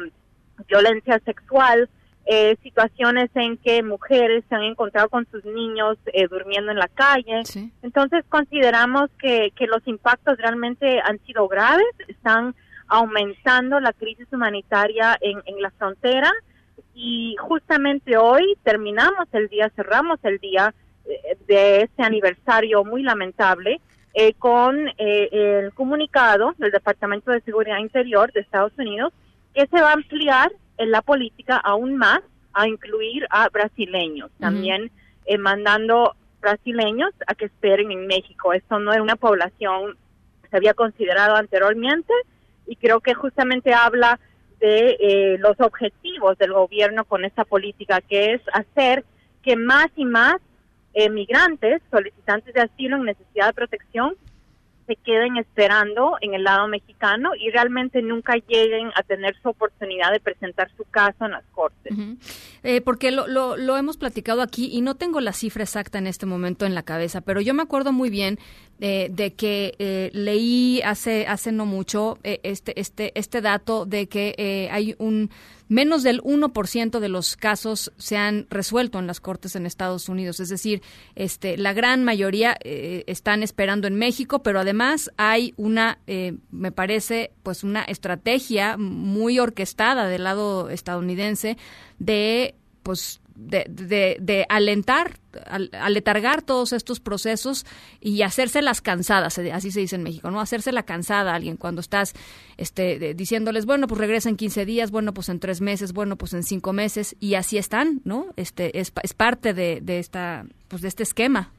violencia sexual, eh, situaciones en que mujeres se han encontrado con sus niños durmiendo en la calle. Entonces consideramos que, que los impactos realmente han sido graves, están aumentando la crisis humanitaria en, en la frontera y justamente hoy terminamos el día, cerramos el día de este aniversario muy lamentable eh, con eh, el comunicado del Departamento de Seguridad Interior de Estados Unidos que se va a ampliar en la política aún más a incluir a brasileños, también eh, mandando brasileños a que esperen en México. Esto no es una población que se había considerado anteriormente y creo que justamente habla de los objetivos del gobierno con esta política, que es hacer que más y más migrantes, solicitantes de asilo en necesidad de protección, se queden esperando en el lado mexicano y realmente nunca lleguen a tener su oportunidad de presentar su caso en las cortes. Eh, porque lo, lo, hemos platicado aquí y no tengo la cifra exacta en este momento en la cabeza, pero yo me acuerdo muy bien eh, de que eh, leí hace hace no mucho este este este dato de que hay un menos del 1% de los casos se han resuelto en las cortes en Estados Unidos. Es decir, este, la gran mayoría eh, están esperando en México, pero además hay una, eh, me parece, pues una estrategia muy orquestada del lado estadounidense de, pues, de, de, alentar, aletargar todos estos procesos y hacerse las cansadas, así se dice en México, ¿no? Hacerse la cansada a alguien cuando estás este, diciéndoles, bueno, pues regresa en 15 días, bueno, pues en tres meses, bueno, pues en cinco meses, y así están, ¿no? Este, es, es parte de, de, esta, pues de este esquema.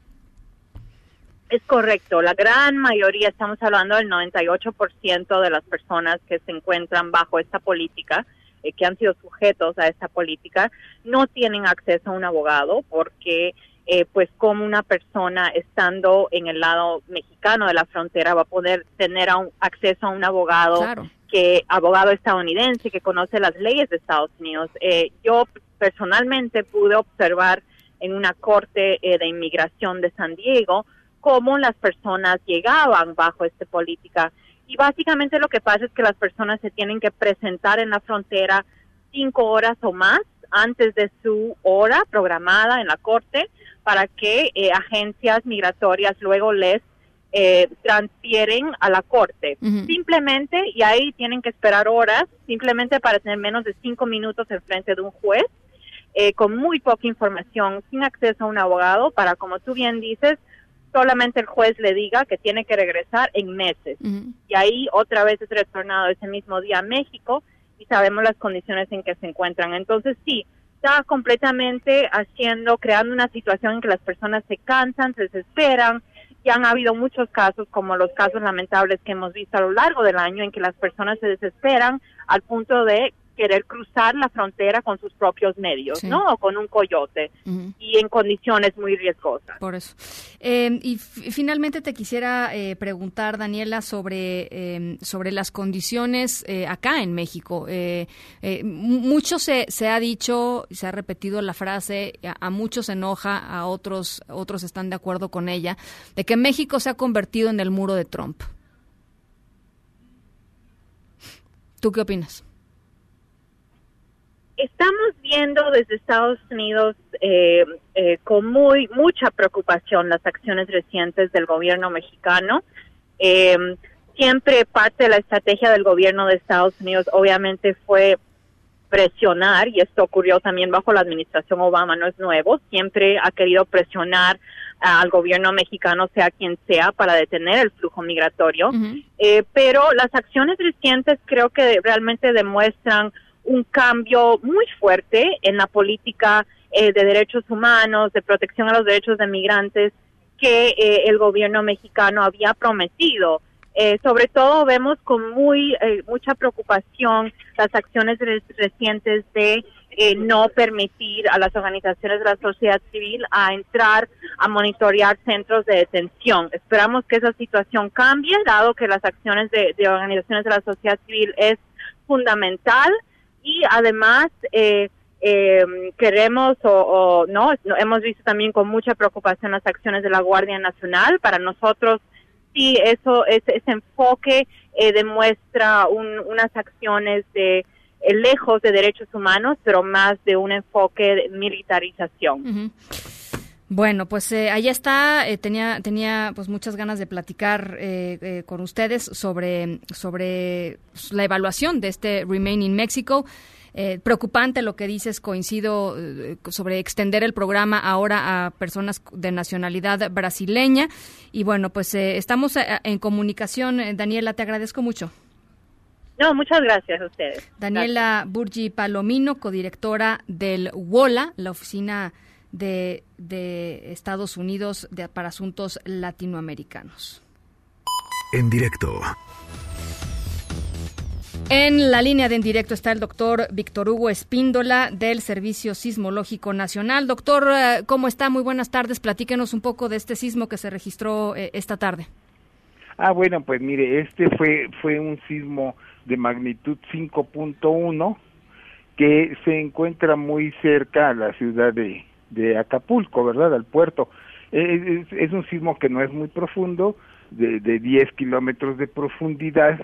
Es correcto, la gran mayoría, estamos hablando del 98% de las personas que se encuentran bajo esta política, eh, que han sido sujetos a esta política no tienen acceso a un abogado porque eh, pues como una persona estando en el lado mexicano de la frontera va a poder tener acceso a un abogado que abogado estadounidense que conoce las leyes de Estados Unidos. Eh, yo personalmente pude observar en una corte de inmigración de San Diego cómo las personas llegaban bajo esta política y básicamente lo que pasa es que las personas se tienen que presentar en la frontera cinco horas o más antes de su hora programada en la corte para que eh, agencias migratorias luego les eh, transfieren a la corte. Simplemente, y ahí tienen que esperar horas, simplemente para tener menos de cinco minutos en frente de un juez, eh, con muy poca información, sin acceso a un abogado, para, como tú bien dices, solamente el juez le diga que tiene que regresar en meses. Y ahí otra vez es retornado ese mismo día a México y sabemos las condiciones en que se encuentran. Entonces sí, está completamente haciendo, creando una situación en que las personas se cansan, se desesperan, y han habido muchos casos, como los casos lamentables que hemos visto a lo largo del año, en que las personas se desesperan al punto de querer cruzar la frontera con sus propios medios, ¿no? O con un coyote y en condiciones muy riesgosas. Por eso. Eh, y finalmente te quisiera eh, preguntar, Daniela, sobre, eh, sobre las condiciones eh, acá en México. mucho se, se ha dicho, se ha repetido la frase, a, a, muchos enoja, a otros, otros están de acuerdo con ella, de que México se ha convertido en el muro de Trump. ¿Tú qué opinas? Estamos viendo desde Estados Unidos eh, eh, con muy mucha preocupación las acciones recientes del gobierno mexicano. Eh, siempre parte de la estrategia del gobierno de Estados Unidos obviamente fue presionar, y esto ocurrió también bajo la administración Obama, no es nuevo, siempre ha querido presionar al gobierno mexicano, sea quien sea, para detener el flujo migratorio. eh, pero las acciones recientes creo que realmente demuestran un cambio muy fuerte en la política eh, de derechos humanos, de protección a los derechos de migrantes que eh, el gobierno mexicano había prometido. Eh, sobre todo vemos con muy eh, mucha preocupación las acciones recientes de eh, no permitir a las organizaciones de la sociedad civil a entrar a monitorear centros de detención. Esperamos que esa situación cambie, dado que las acciones de, de organizaciones de la sociedad civil es fundamental y además eh, eh, queremos o, o, no hemos visto también con mucha preocupación las acciones de la Guardia Nacional. Para nosotros sí eso ese, ese enfoque eh, demuestra un, unas acciones de eh, lejos de derechos humanos pero más de un enfoque de militarización. Bueno, pues eh, ahí está. Eh, tenía tenía pues muchas ganas de platicar eh, eh, con ustedes sobre sobre la evaluación de este Remain in Mexico. Eh, preocupante lo que dices, coincido sobre extender el programa ahora a personas de nacionalidad brasileña. Y bueno, pues eh, estamos en comunicación. Daniela, te agradezco mucho. No, muchas gracias a ustedes. Daniela gracias. Burgi Palomino, codirectora del WOLA, la oficina de, de Estados Unidos de, para asuntos latinoamericanos. En directo. En la línea de en directo está el doctor Víctor Hugo Espíndola del Servicio Sismológico Nacional. Doctor, eh, ¿cómo está? Muy buenas tardes. Platíquenos un poco de este sismo que se registró eh, esta tarde. Ah, bueno, pues mire, este fue, fue un sismo de magnitud 5.1 que se encuentra muy cerca a la ciudad de, de Acapulco, ¿verdad? Al puerto. Es, es, es, un sismo que no es muy profundo, de, de 10 kilómetros de profundidad,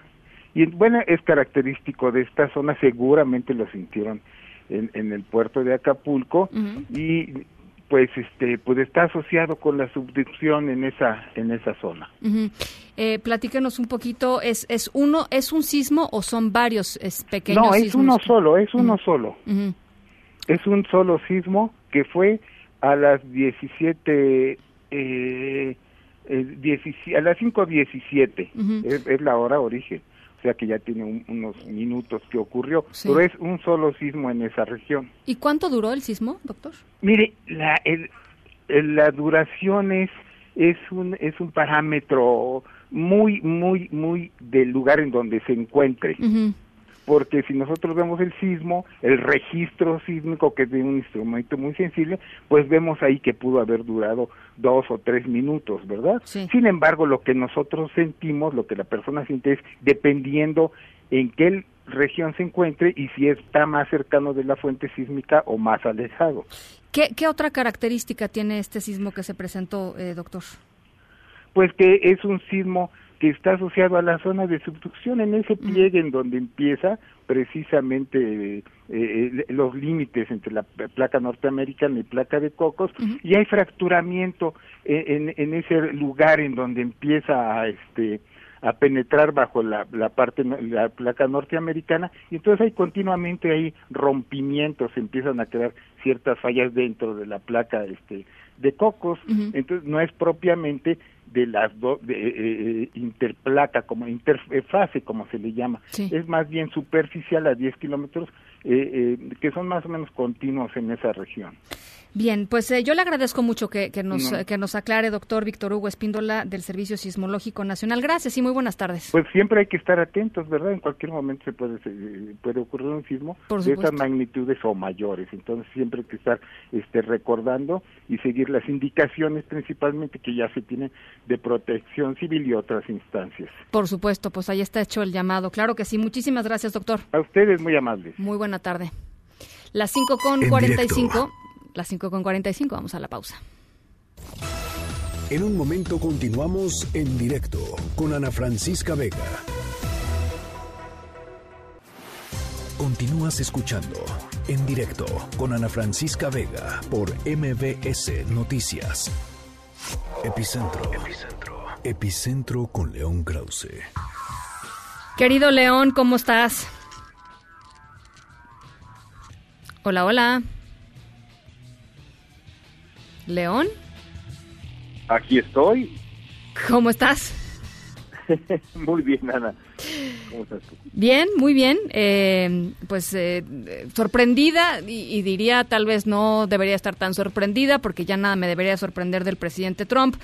y bueno, es característico de esta zona, seguramente lo sintieron en, en el puerto de Acapulco, uh -huh. y pues este pues está asociado con la subducción en esa en esa zona. Uh -huh. eh, platícanos un poquito, ¿es, es uno, es un sismo o son varios es, pequeños No, es sismos? uno solo, es uno Uh -huh. solo. Uh -huh. Es un solo sismo que fue a las 17 eh, eh, a las 5.17, uh -huh. es, es, la hora origen, o sea que ya tiene un, unos minutos que ocurrió, sí. pero es un solo sismo en esa región. ¿Y cuánto duró el sismo, doctor? Mire, la, el, el, la duración es, es, un, es un parámetro muy, muy, muy del lugar en donde se encuentre. Uh -huh porque si nosotros vemos el sismo, el registro sísmico, que es de un instrumento muy sensible, pues vemos ahí que pudo haber durado dos o tres minutos, ¿verdad? Sí. Sin embargo, lo que nosotros sentimos, lo que la persona siente es dependiendo en qué región se encuentre y si está más cercano de la fuente sísmica o más alejado. ¿Qué, qué otra característica tiene este sismo que se presentó, eh, doctor? Pues que es un sismo que está asociado a la zona de subducción en ese pliegue en donde empieza precisamente eh, eh, los límites entre la placa norteamericana y placa de Cocos uh -huh. y hay fracturamiento en, en, en, ese lugar en donde empieza a este a penetrar bajo la, la parte la placa norteamericana y entonces hay continuamente hay rompimientos empiezan a crear ciertas fallas dentro de la placa este de Cocos uh -huh. entonces no es propiamente de las dos de, eh, eh, interplaca como interfase como se le llama. Es más bien superficial a 10 kilómetros eh, que son más o menos continuos en esa región Bien, pues eh, yo le agradezco mucho que, nos, que nos aclare, doctor Víctor Hugo Espíndola, del Servicio Sismológico Nacional. Gracias y muy buenas tardes. Pues siempre hay que estar atentos, ¿verdad? En cualquier momento se puede, puede ocurrir un sismo de estas magnitudes o mayores. Entonces siempre hay que estar este, recordando y seguir las indicaciones principalmente que ya se tienen de protección civil y otras instancias. Por supuesto, pues ahí está hecho el llamado. Claro que sí. Muchísimas gracias, doctor. A ustedes, muy amables. Muy buena tarde. Las 5 con 45 las 5 con 45. Vamos a la pausa. En un momento continuamos en directo con Ana Francisca Vega. Continúas escuchando en directo con Ana Francisca Vega por MBS Noticias. Epicentro. Epicentro. Epicentro con León Krause. Querido León, ¿cómo estás? Hola, hola. León. Aquí estoy. ¿Cómo estás? muy bien, Ana. ¿Cómo estás tú? Bien, muy bien. Eh, pues eh, sorprendida y, diría tal vez no debería estar tan sorprendida porque ya nada me debería sorprender del presidente Trump.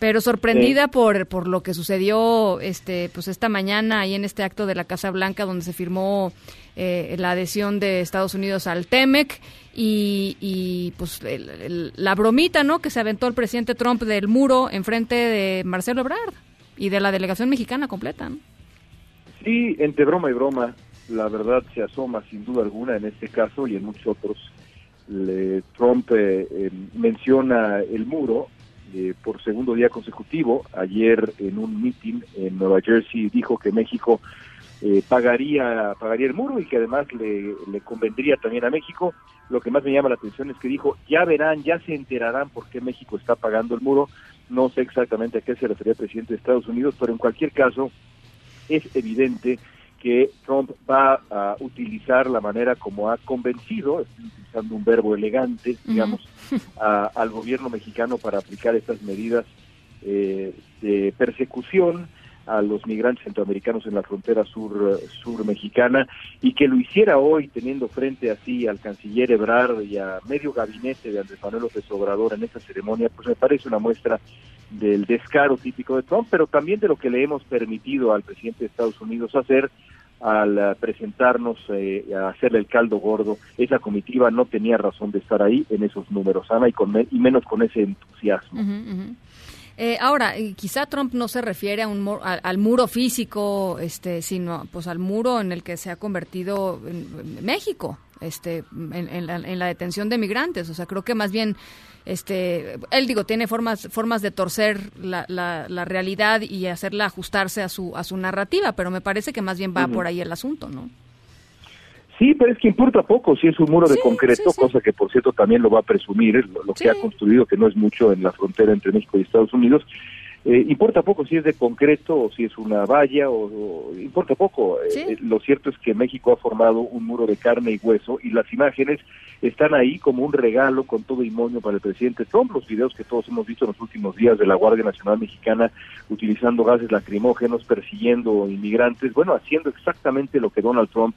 Pero sorprendida por, por lo que sucedió este pues esta mañana ahí en este acto de la Casa Blanca donde se firmó eh, la adhesión de Estados Unidos al TEMEC y, pues la bromita, ¿no? Que se aventó el presidente Trump del muro enfrente de Marcelo Ebrard y de la delegación mexicana completa. Sí, entre broma y broma, la verdad se asoma sin duda alguna en este caso y en muchos otros. Trump eh, eh, menciona el muro eh, por segundo día consecutivo. Ayer en un meeting en Nueva Jersey dijo que México eh, pagaría pagaría el muro y que además le, le, convendría también a México. Lo que más me llama la atención es que dijo, ya verán, ya se enterarán por qué México está pagando el muro. No sé exactamente a qué se refería el presidente de Estados Unidos, pero en cualquier caso es evidente que Trump va a utilizar la manera como ha convencido, utilizando un verbo elegante, digamos, al gobierno mexicano para aplicar estas medidas eh, de persecución a los migrantes centroamericanos en la frontera sur, sur mexicana y que lo hiciera hoy teniendo frente así al canciller Ebrard y a medio gabinete de Andrés Manuel López Obrador en esta ceremonia, pues me parece una muestra del descaro típico de Trump, pero también de lo que le hemos permitido al presidente de Estados Unidos hacer al presentarnos eh, a hacerle el caldo gordo, esa comitiva no tenía razón de estar ahí en esos números, Ana, y, con y menos con ese entusiasmo. Eh, ahora, quizá Trump no se refiere a un al muro físico, este, sino pues al muro en el que se ha convertido en, México, este, en, la, detención de migrantes. O sea, creo que más bien, este, él digo, tiene formas, formas de torcer la, la, realidad y hacerla ajustarse a su, a su narrativa, pero me parece que más bien va por ahí el asunto, ¿no? Sí, pero es que importa poco si es un muro de concreto, cosa que por cierto también lo va a presumir, lo, que ha construido, que no es mucho en la frontera entre México y Estados Unidos. Eh, importa poco si es de concreto o si es una valla, o, importa poco. Eh, eh, lo cierto es que México ha formado un muro de carne y hueso y las imágenes están ahí como un regalo con todo y moño para el presidente Trump. Los videos que todos hemos visto en los últimos días de la Guardia Nacional Mexicana utilizando gases lacrimógenos, persiguiendo inmigrantes, bueno, haciendo exactamente lo que Donald Trump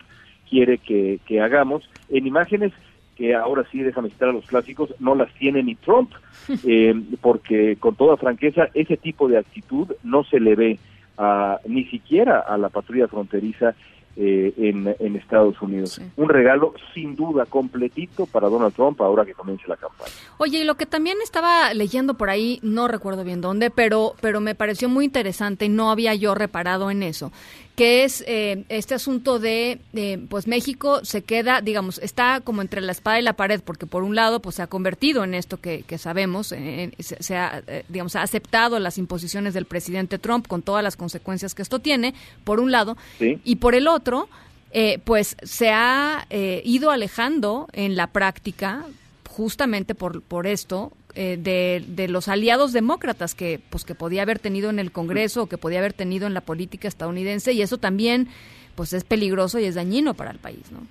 quiere que, hagamos en imágenes que ahora sí, déjame citar a los clásicos, no las tiene ni Trump, eh, porque con toda franqueza ese tipo de actitud no se le ve a, ni siquiera a la patrulla fronteriza eh, en, Estados Unidos. Un regalo sin duda completito para Donald Trump ahora que comience la campaña. Oye, y lo que también estaba leyendo por ahí, no recuerdo bien dónde, pero, pero me pareció muy interesante no había yo reparado en eso, que es eh, este asunto de, pues México se queda, digamos, está como entre la espada y la pared, porque por un lado, pues se ha convertido en esto que, sabemos, se, ha, eh, digamos, ha aceptado las imposiciones del presidente Trump con todas las consecuencias que esto tiene, por un lado, y por el otro, eh, pues se ha ido alejando en la práctica justamente por, por esto eh, de, los aliados demócratas que pues que podía haber tenido en el Congreso o que podía haber tenido en la política estadounidense y eso también pues es peligroso y es dañino para el país, ¿no?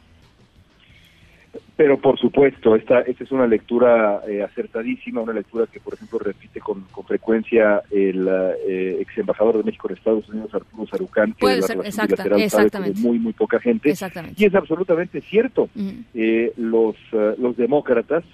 Pero por supuesto, esta, esta es una lectura eh, acertadísima, una lectura que, por ejemplo, repite con, con frecuencia el eh, ex embajador de México en Estados Unidos, Arturo Sarucán, que Puede la ser, exacta- sabe muy, muy poca gente. Exactamente. Y es absolutamente cierto. Eh, los, eh, los demócratas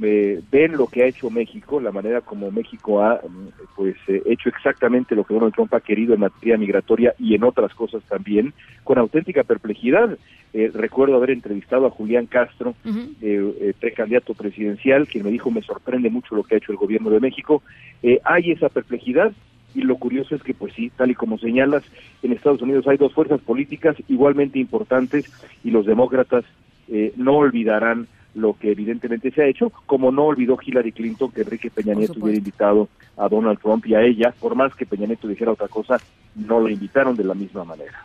eh, ven lo que ha hecho México, la manera como México ha mm, pues eh, hecho exactamente lo que Donald Trump ha querido en materia migratoria y en otras cosas también, con auténtica perplejidad. Eh, recuerdo haber entrevistado a Julián Castro, eh, eh, precandidato presidencial, quien me dijo me sorprende mucho lo que ha hecho el gobierno de México. Hay esa perplejidad y lo curioso es que, pues sí, tal y como señalas, en Estados Unidos hay dos fuerzas políticas igualmente importantes y los demócratas eh, no olvidarán lo que evidentemente se ha hecho, como no olvidó Hillary Clinton que Enrique Peña Nieto hubiera invitado a Donald Trump y a ella, por más que Peña Nieto dijera otra cosa, no la invitaron de la misma manera.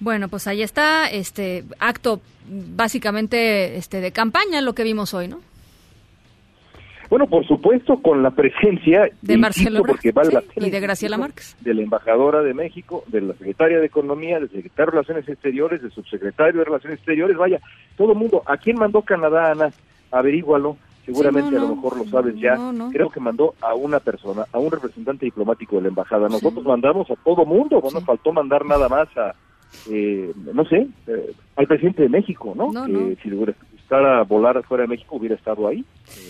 Bueno, pues ahí está este acto básicamente este de campaña lo que vimos hoy, ¿no? Bueno, por supuesto, con la presencia De Marcelo porque vale la sí, pena y de Graciela Márquez. de la embajadora de México, de la secretaria de Economía, del secretario de Relaciones Exteriores, del subsecretario de Relaciones Exteriores, vaya, todo el mundo. ¿A quién mandó Canadá, Ana? Averígualo, seguramente Sí, no, a lo mejor lo sabes ya. no. Creo que mandó a una persona, a un representante diplomático de la embajada. Nosotros mandamos a todo mundo, no nos faltó mandar nada más a, eh, no sé, eh, al presidente de México, ¿no? No, no. si gustara volar fuera de México hubiera estado ahí.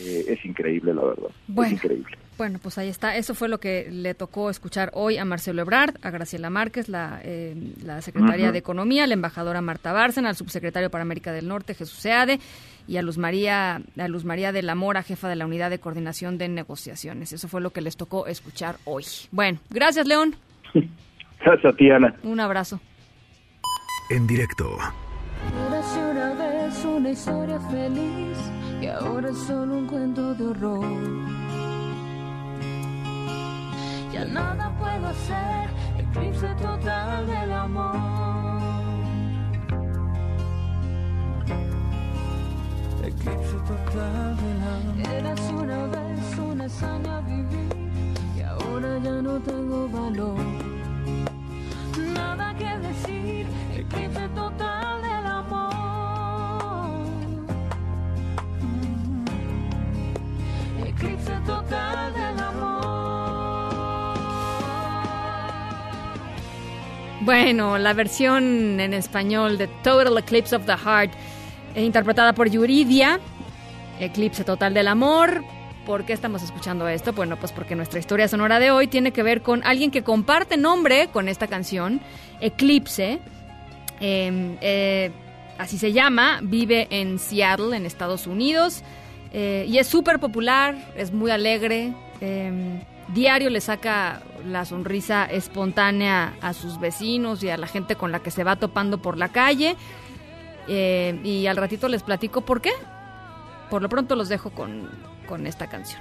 Eh, es increíble, la verdad. Bueno. Es increíble. Bueno, pues ahí está. Eso fue lo que le tocó escuchar hoy a Marcelo Ebrard, a Graciela Márquez, la, eh, la secretaria de Economía, la embajadora Marta Bárcena, al subsecretario para América del Norte, Jesús Seade, y a Luz María, a Luz María de la Mora, jefa de la Unidad de Coordinación de Negociaciones. Eso fue lo que les tocó escuchar hoy. Bueno, gracias, León. Gracias a ti, Ana. Un abrazo. En directo, una historia feliz y ahora es solo un cuento de horror. Ya nada puedo hacer, eclipse total del amor. Eclipse total del amor. Érase una vez una hazaña vivir y ahora ya no tengo valor. Nada que decir, eclipse total del amor. Bueno, la versión en español de Total Eclipse of the Heart, eh, interpretada por Yuridia, Eclipse Total del Amor. ¿Por qué estamos escuchando esto? Bueno, pues porque nuestra historia sonora de hoy tiene que ver con alguien que comparte nombre con esta canción, Eclipse. Eh, eh, así se llama, vive en Seattle, en Estados Unidos, eh, y es súper popular, es muy alegre. eh, diario le saca la sonrisa espontánea a sus vecinos y a la gente con la que se va topando por la calle. Eh, y al ratito les platico por qué. Por lo pronto los dejo con, con esta canción.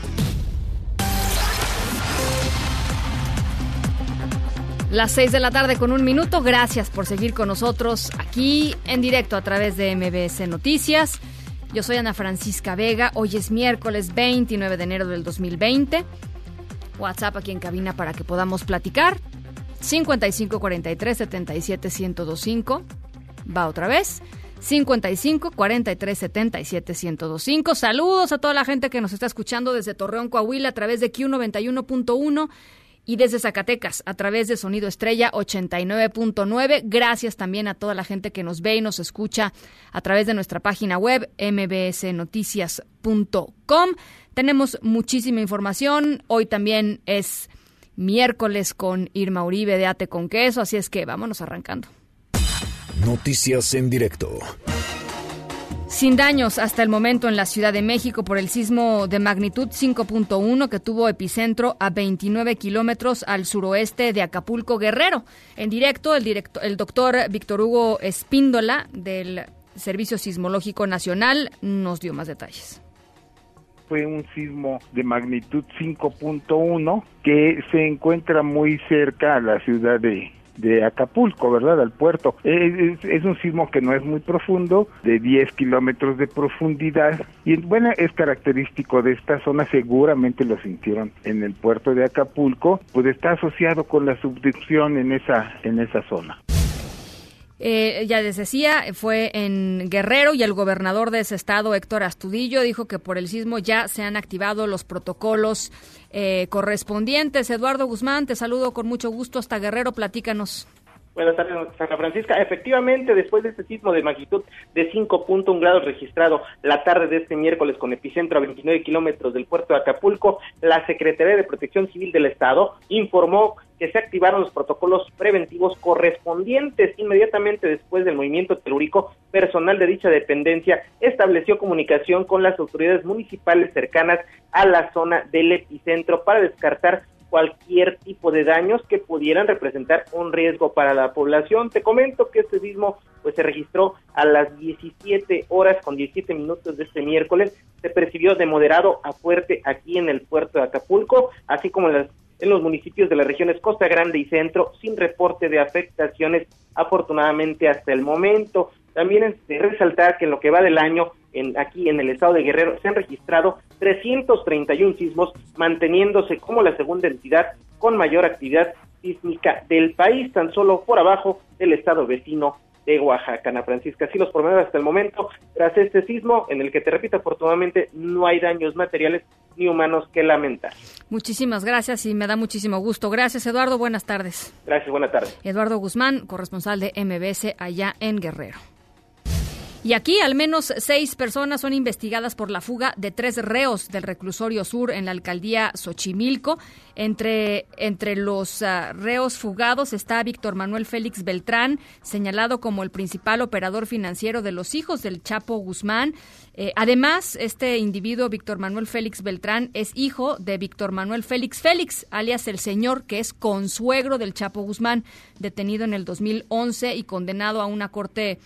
Las 6 de la tarde con un minuto. Gracias por seguir con nosotros aquí en directo a través de MBS Noticias. Yo soy Ana Francisca Vega. Hoy es miércoles 29 de enero del 2020. WhatsApp aquí en cabina para que podamos platicar. 55 43 77 1025. Va otra vez. 55 43 77 1025. Saludos a toda la gente que nos está escuchando desde Torreón, Coahuila a través de Q91.1 y desde Zacatecas a través de Sonido Estrella 89.9. Gracias también a toda la gente que nos ve y nos escucha a través de nuestra página web mbsnoticias.com. Tenemos muchísima información. Hoy también es miércoles con Irma Uribe de Ate con Queso, así es que vámonos arrancando. Noticias en directo. Sin daños hasta el momento en la Ciudad de México por el sismo de magnitud 5.1 que tuvo epicentro a 29 kilómetros al suroeste de Acapulco Guerrero. En directo, el, directo, el doctor Víctor Hugo Espíndola del Servicio Sismológico Nacional nos dio más detalles fue un sismo de magnitud 5.1 que se encuentra muy cerca a la ciudad de, de Acapulco, ¿verdad? Al puerto. Es, un sismo que no es muy profundo, de 10 kilómetros de profundidad, y bueno, es característico de esta zona, seguramente lo sintieron en el puerto de Acapulco, pues está asociado con la subducción en esa, en esa zona. Eh, ya les decía, fue en Guerrero y el gobernador de ese estado, Héctor Astudillo, dijo que por el sismo ya se han activado los protocolos eh, correspondientes. Eduardo Guzmán, te saludo con mucho gusto hasta Guerrero, platícanos. Buenas tardes, Santa Francisca. Efectivamente, después de este sismo de magnitud de 5.1 grados registrado la tarde de este miércoles con epicentro a 29 kilómetros del puerto de Acapulco, la Secretaría de Protección Civil del Estado informó que se activaron los protocolos preventivos correspondientes. Inmediatamente después del movimiento telúrico, personal de dicha dependencia estableció comunicación con las autoridades municipales cercanas a la zona del epicentro para descartar cualquier tipo de daños que pudieran representar un riesgo para la población. Te comento que este sismo pues se registró a las 17 horas con 17 minutos de este miércoles. Se percibió de moderado a fuerte aquí en el puerto de Acapulco, así como las, en los municipios de las regiones Costa Grande y Centro, sin reporte de afectaciones afortunadamente hasta el momento. También es de resaltar que en lo que va del año, en, aquí en el estado de Guerrero, se han registrado 331 sismos, manteniéndose como la segunda entidad con mayor actividad sísmica del país, tan solo por abajo del estado vecino de Oaxaca, Ana Francisca. Así los promedios hasta el momento, tras este sismo, en el que te repito, afortunadamente no hay daños materiales ni humanos que lamentar. Muchísimas gracias y me da muchísimo gusto. Gracias, Eduardo. Buenas tardes. Gracias, buenas tardes. Eduardo Guzmán, corresponsal de MBS allá en Guerrero. Y aquí al menos seis personas son investigadas por la fuga de tres reos del reclusorio sur en la alcaldía Xochimilco. Entre, entre los uh, reos fugados está Víctor Manuel Félix Beltrán, señalado como el principal operador financiero de los hijos del Chapo Guzmán. Eh, además, este individuo, Víctor Manuel Félix Beltrán, es hijo de Víctor Manuel Félix Félix, alias el señor, que es consuegro del Chapo Guzmán, detenido en el 2011 y condenado a una corte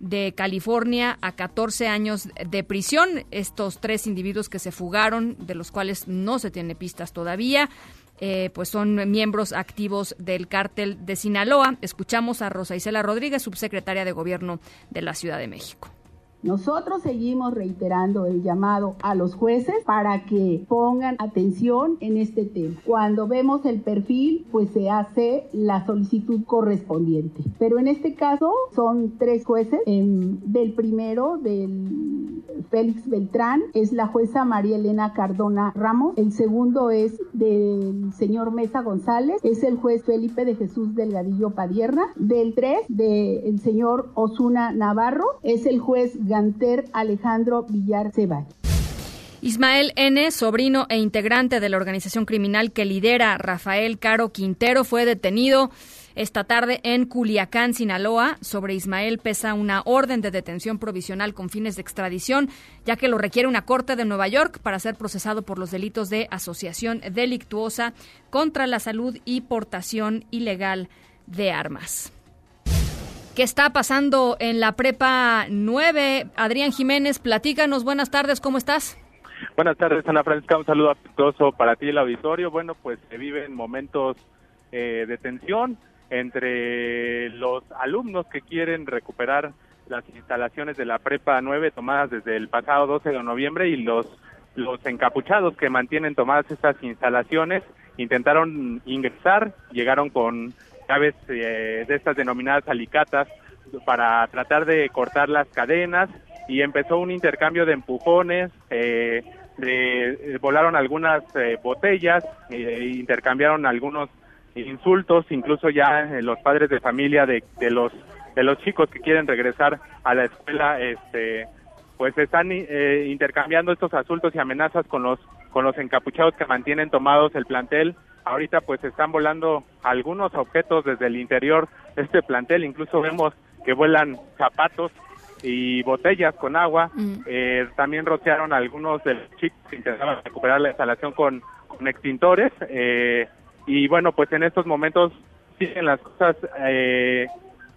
de California a 14 años de prisión. Estos tres individuos que se fugaron, de los cuales no se tiene pistas todavía, eh, pues son miembros activos del cártel de Sinaloa. Escuchamos a Rosa Isela Rodríguez, subsecretaria de Gobierno de la Ciudad de México. Nosotros seguimos reiterando el llamado a los jueces para que pongan atención en este tema. Cuando vemos el perfil, pues se hace la solicitud correspondiente. Pero en este caso son tres jueces. del primero, del Félix Beltrán, es la jueza María Elena Cardona Ramos. El segundo es del señor Mesa González, es el juez Felipe de Jesús Delgadillo Padierna. Del tres, del señor Osuna Navarro, es el juez Ganter Alejandro Villar Ceballos. Ismael N., sobrino e integrante de la organización criminal que lidera Rafael Caro Quintero, fue detenido esta tarde en Culiacán, Sinaloa. Sobre Ismael pesa una orden de detención provisional con fines de extradición, ya que lo requiere una corte de Nueva York para ser procesado por los delitos de asociación delictuosa contra la salud y portación ilegal de armas. ¿Qué está pasando en la Prepa 9? Adrián Jiménez, platícanos. Buenas tardes, ¿cómo estás? Buenas tardes, Ana Francisca. Un saludo afectuoso para ti, el auditorio. Bueno, pues se viven momentos eh, de tensión entre los alumnos que quieren recuperar las instalaciones de la Prepa 9 tomadas desde el pasado 12 de noviembre y los los encapuchados que mantienen tomadas estas instalaciones intentaron ingresar, llegaron con llaves eh, de estas denominadas alicatas para tratar de cortar las cadenas y empezó un intercambio de empujones, eh, de, volaron algunas eh, botellas, e intercambiaron algunos insultos, incluso ya los padres de familia de, de los de los chicos que quieren regresar a la escuela, este, pues están intercambiando estos asuntos y amenazas con los con los encapuchados que mantienen tomados el plantel Ahorita pues están volando algunos objetos desde el interior de este plantel, incluso vemos que vuelan zapatos y botellas con agua. Eh, también rociaron a algunos de los chicos que intentaban recuperar la instalación con, con extintores. Eh, y bueno, pues en estos momentos siguen las cosas, eh,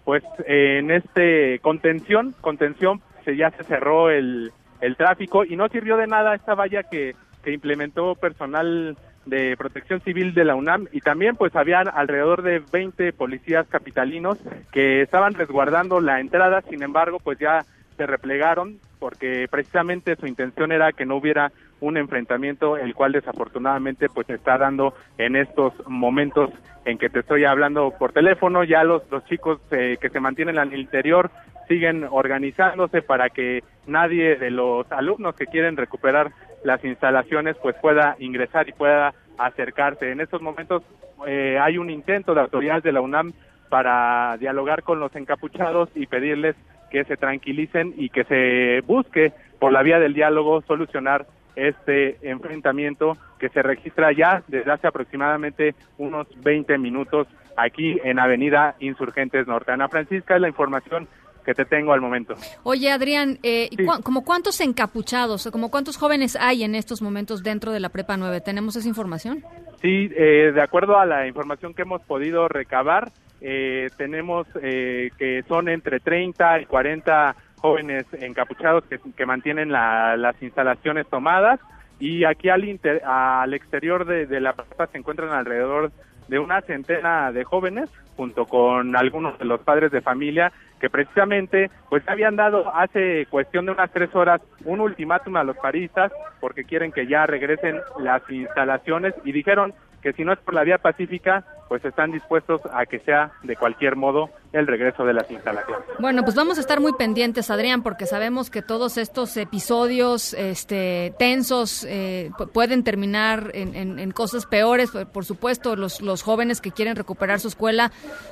pues en este contención, contención, se, ya se cerró el, el tráfico y no sirvió de nada esta valla que, que implementó personal de protección civil de la UNAM y también pues habían alrededor de 20 policías capitalinos que estaban resguardando la entrada, sin embargo pues ya se replegaron porque precisamente su intención era que no hubiera un enfrentamiento el cual desafortunadamente pues está dando en estos momentos en que te estoy hablando por teléfono ya los los chicos eh, que se mantienen al interior siguen organizándose para que nadie de los alumnos que quieren recuperar las instalaciones pues pueda ingresar y pueda acercarse. En estos momentos eh, hay un intento de autoridades de la UNAM para dialogar con los encapuchados y pedirles que se tranquilicen y que se busque por la vía del diálogo solucionar este enfrentamiento que se registra ya desde hace aproximadamente unos 20 minutos aquí en Avenida Insurgentes Norte. Ana Francisca, es la información que te tengo al momento. Oye, Adrián, eh, ¿como cuántos encapuchados, como cuántos jóvenes hay en estos momentos dentro de la Prepa 9? ¿Tenemos esa información? Sí, eh, de acuerdo a la información que hemos podido recabar, eh, tenemos eh, que son entre 30 y 40 jóvenes encapuchados que, que mantienen la, las instalaciones tomadas. Y aquí al, inter, al exterior de, de la prepa se encuentran alrededor de una centena de jóvenes junto con algunos de los padres de familia que precisamente pues habían dado hace cuestión de unas tres horas un ultimátum a los paristas porque quieren que ya regresen las instalaciones. Y dijeron que si no es por la vía pacífica, pues están dispuestos a que sea de cualquier modo el regreso de las instalaciones. Bueno, pues vamos a estar muy pendientes, Adrián, porque sabemos que todos estos episodios este, tensos eh, pueden terminar en, cosas peores. Por supuesto, los, los jóvenes que quieren recuperar su escuela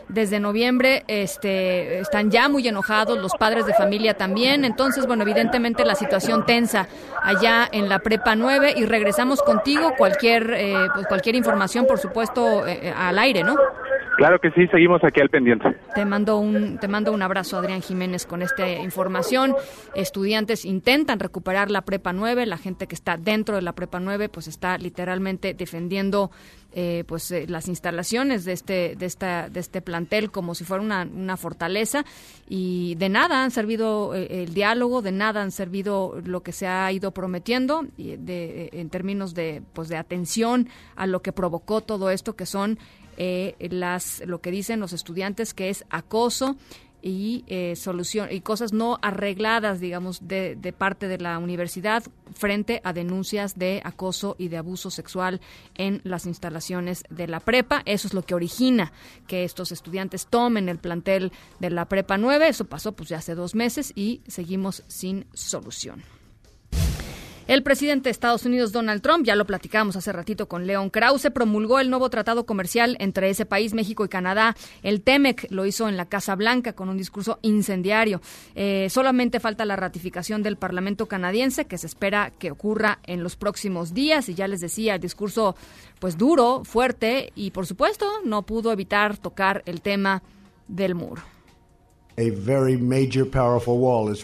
desde noviembre este, están ya muy enojados, los padres de familia también. Entonces, bueno, evidentemente la situación tensa allá en la Prepa 9 y regresamos contigo. Cualquier, eh, pues cualquier información, por supuesto, eh, al aire, ¿no? Claro que sí, seguimos aquí al pendiente. Te mando un te mando un abrazo Adrián Jiménez con esta información. Estudiantes intentan recuperar la Prepa 9, la gente que está dentro de la Prepa 9 pues está literalmente defendiendo eh, pues eh, las instalaciones de este de esta de este plantel como si fuera una, una fortaleza y de nada han servido eh, el diálogo, de nada han servido lo que se ha ido prometiendo y de, en términos de pues de atención a lo que provocó todo esto que son eh, las lo que dicen los estudiantes que es acoso y eh, solución y cosas no arregladas digamos de, parte de la universidad frente a denuncias de acoso y de abuso sexual en las instalaciones de la prepa. Eso es lo que origina que estos estudiantes tomen el plantel de la prepa 9 eso pasó pues ya hace dos meses y seguimos sin solución el presidente de Estados Unidos, Donald Trump, ya lo platicamos hace ratito con León Krause, promulgó el nuevo tratado comercial entre ese país, México y Canadá. El TEMEC lo hizo en la Casa Blanca con un discurso incendiario. Eh, solamente falta la ratificación del Parlamento canadiense, que se espera que ocurra en los próximos días. Y ya les decía, el discurso, pues duro, fuerte, y por supuesto, no pudo evitar tocar el tema del muro.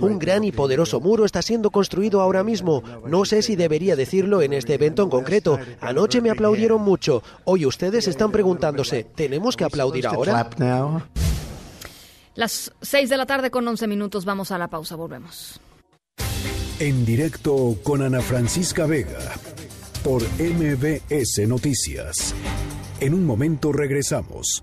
Un gran y poderoso muro está siendo construido ahora mismo. No sé si debería decirlo en este evento en concreto. Anoche me aplaudieron mucho. Hoy ustedes están preguntándose, ¿tenemos que aplaudir ahora? Las 6 de la tarde con 11 minutos vamos a la pausa. Volvemos. En directo con Ana Francisca Vega por MBS Noticias. En un momento regresamos.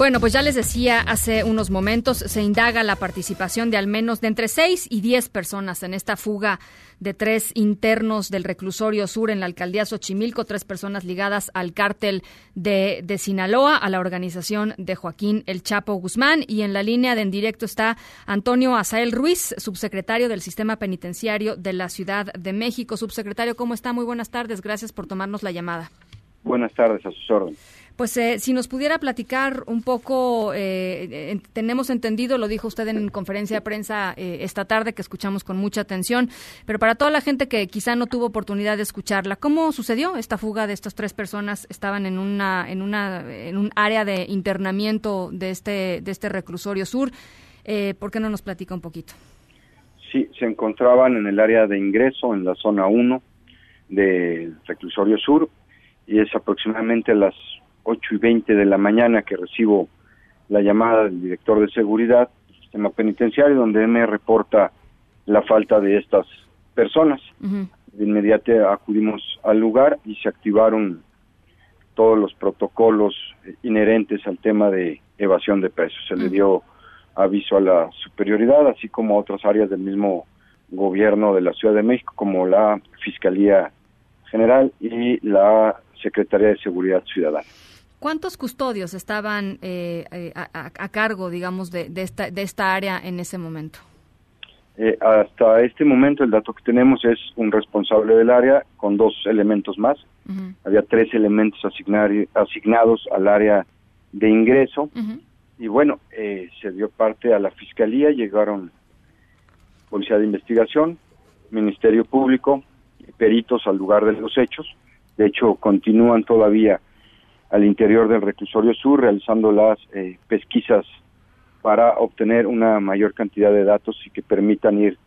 Bueno, pues ya les decía hace unos momentos, se indaga la participación de al menos de entre 6 y 10 personas en esta fuga de tres internos del reclusorio sur en la alcaldía Xochimilco, tres personas ligadas al cártel de, de Sinaloa, a la organización de Joaquín El Chapo Guzmán. Y en la línea de en directo está Antonio Azael Ruiz, subsecretario del Sistema Penitenciario de la Ciudad de México. Subsecretario, ¿cómo está? Muy buenas tardes. Gracias por tomarnos la llamada. Buenas tardes, a sus órdenes. Pues eh, si nos pudiera platicar un poco, eh, tenemos entendido, lo dijo usted en conferencia de prensa eh, esta tarde, que escuchamos con mucha atención, pero para toda la gente que quizá no tuvo oportunidad de escucharla, ¿cómo sucedió esta fuga de estas tres personas? Estaban en una, en una, en un área de internamiento de este, de este reclusorio sur. Eh, ¿Por qué no nos platica un poquito? Sí, se encontraban en el área de ingreso, en la zona 1 del reclusorio sur, y es aproximadamente las 8 y 20 de la mañana que recibo la llamada del director de seguridad del sistema penitenciario, donde me reporta la falta de estas personas. De inmediato acudimos al lugar y se activaron todos los protocolos eh, inherentes al tema de evasión de pesos. Se le dio aviso a la superioridad, así como a otras áreas del mismo gobierno de la Ciudad de México, como la Fiscalía General y la Secretaría de Seguridad Ciudadana. ¿Cuántos custodios estaban eh, eh, a, a- cargo, digamos, de, de esta, de esta área en ese momento? Eh, hasta este momento el dato que tenemos es un responsable del área con dos elementos más. Había tres elementos asignar- asignados al área de ingreso y bueno, eh, se dio parte a la fiscalía, llegaron policía de investigación, ministerio público, peritos al lugar de los hechos. De hecho, continúan todavía al interior del reclusorio sur realizando las eh, pesquisas para obtener una mayor cantidad de datos y que permitan ir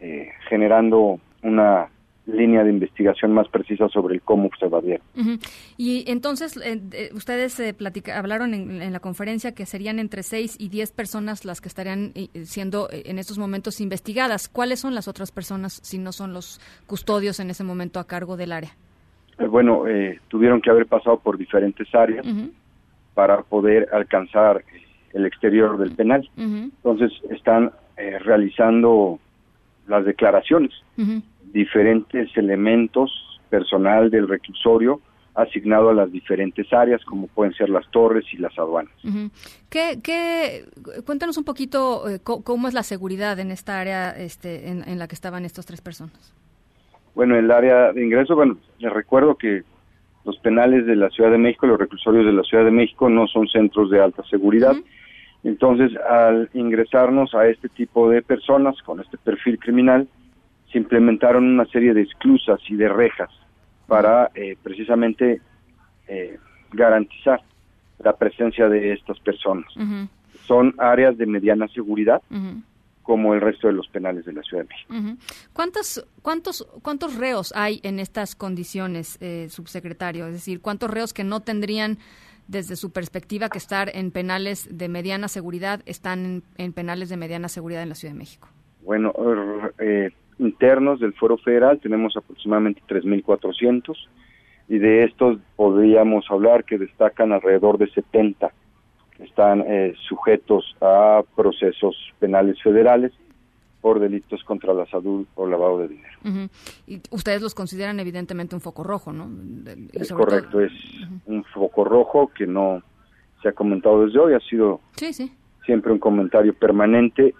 eh, generando una línea de investigación más precisa sobre el cómo se evadieron. Ujú. Y entonces, eh, ustedes eh, platica- hablaron en, en la conferencia que serían entre 6 y 10 personas las que estarían eh, siendo eh, en estos momentos investigadas. ¿Cuáles son las otras personas si no son los custodios en ese momento a cargo del área? Eh, bueno, eh, tuvieron que haber pasado por diferentes áreas para poder alcanzar eh, el exterior del penal. Entonces están eh, realizando las declaraciones, diferentes elementos personal del reclusorio asignado a las diferentes áreas, como pueden ser las torres y las aduanas. ¿Qué, qué, cuéntanos un poquito eh, cómo es la seguridad en esta área este, en, en la que estaban estas tres personas. Bueno, el área de ingreso, bueno, les recuerdo que los penales de la Ciudad de México, los reclusorios de la Ciudad de México no son centros de alta seguridad. Entonces, al ingresarnos a este tipo de personas con este perfil criminal, se implementaron una serie de esclusas y de rejas para eh, precisamente eh, garantizar la presencia de estas personas. Son áreas de mediana seguridad. Como el resto de los penales de la Ciudad de México. ¿Cuántos, cuántos, ¿Cuántos reos hay en estas condiciones, eh, subsecretario? Es decir, ¿cuántos reos que no tendrían, desde su perspectiva, que estar en penales de mediana seguridad, están en, en penales de mediana seguridad en la Ciudad de México? Bueno, eh, internos del Foro Federal tenemos aproximadamente 3.400 y de estos podríamos hablar que destacan alrededor de 70 que están eh, sujetos a procesos penales federales por delitos contra la salud o lavado de dinero. Ujú. Y ustedes los consideran evidentemente un foco rojo, ¿no? Y Es todo- correcto, es un foco rojo que no se ha comentado desde hoy, ha sido Sí, sí. siempre un comentario permanente.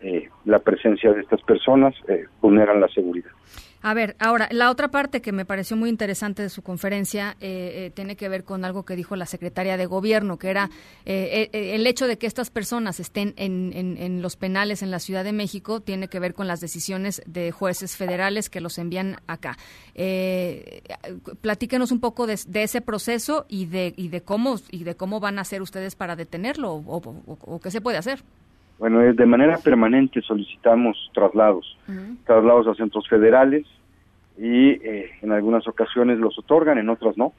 eh, la presencia de estas personas eh, vulneran la seguridad. A ver, ahora, la otra parte que me pareció muy interesante de su conferencia eh, eh, tiene que ver con algo que dijo la secretaria de Gobierno, que era eh, eh, el hecho de que estas personas estén en, los penales en la Ciudad de México tiene que ver con las decisiones de jueces federales que los envían acá. Eh, platíquenos un poco de, ese proceso y de, y de cómo y de cómo van a hacer ustedes para detenerlo o qué se puede hacer. Bueno, de manera permanente solicitamos traslados, traslados a centros federales y eh, en algunas ocasiones los otorgan, en otras no.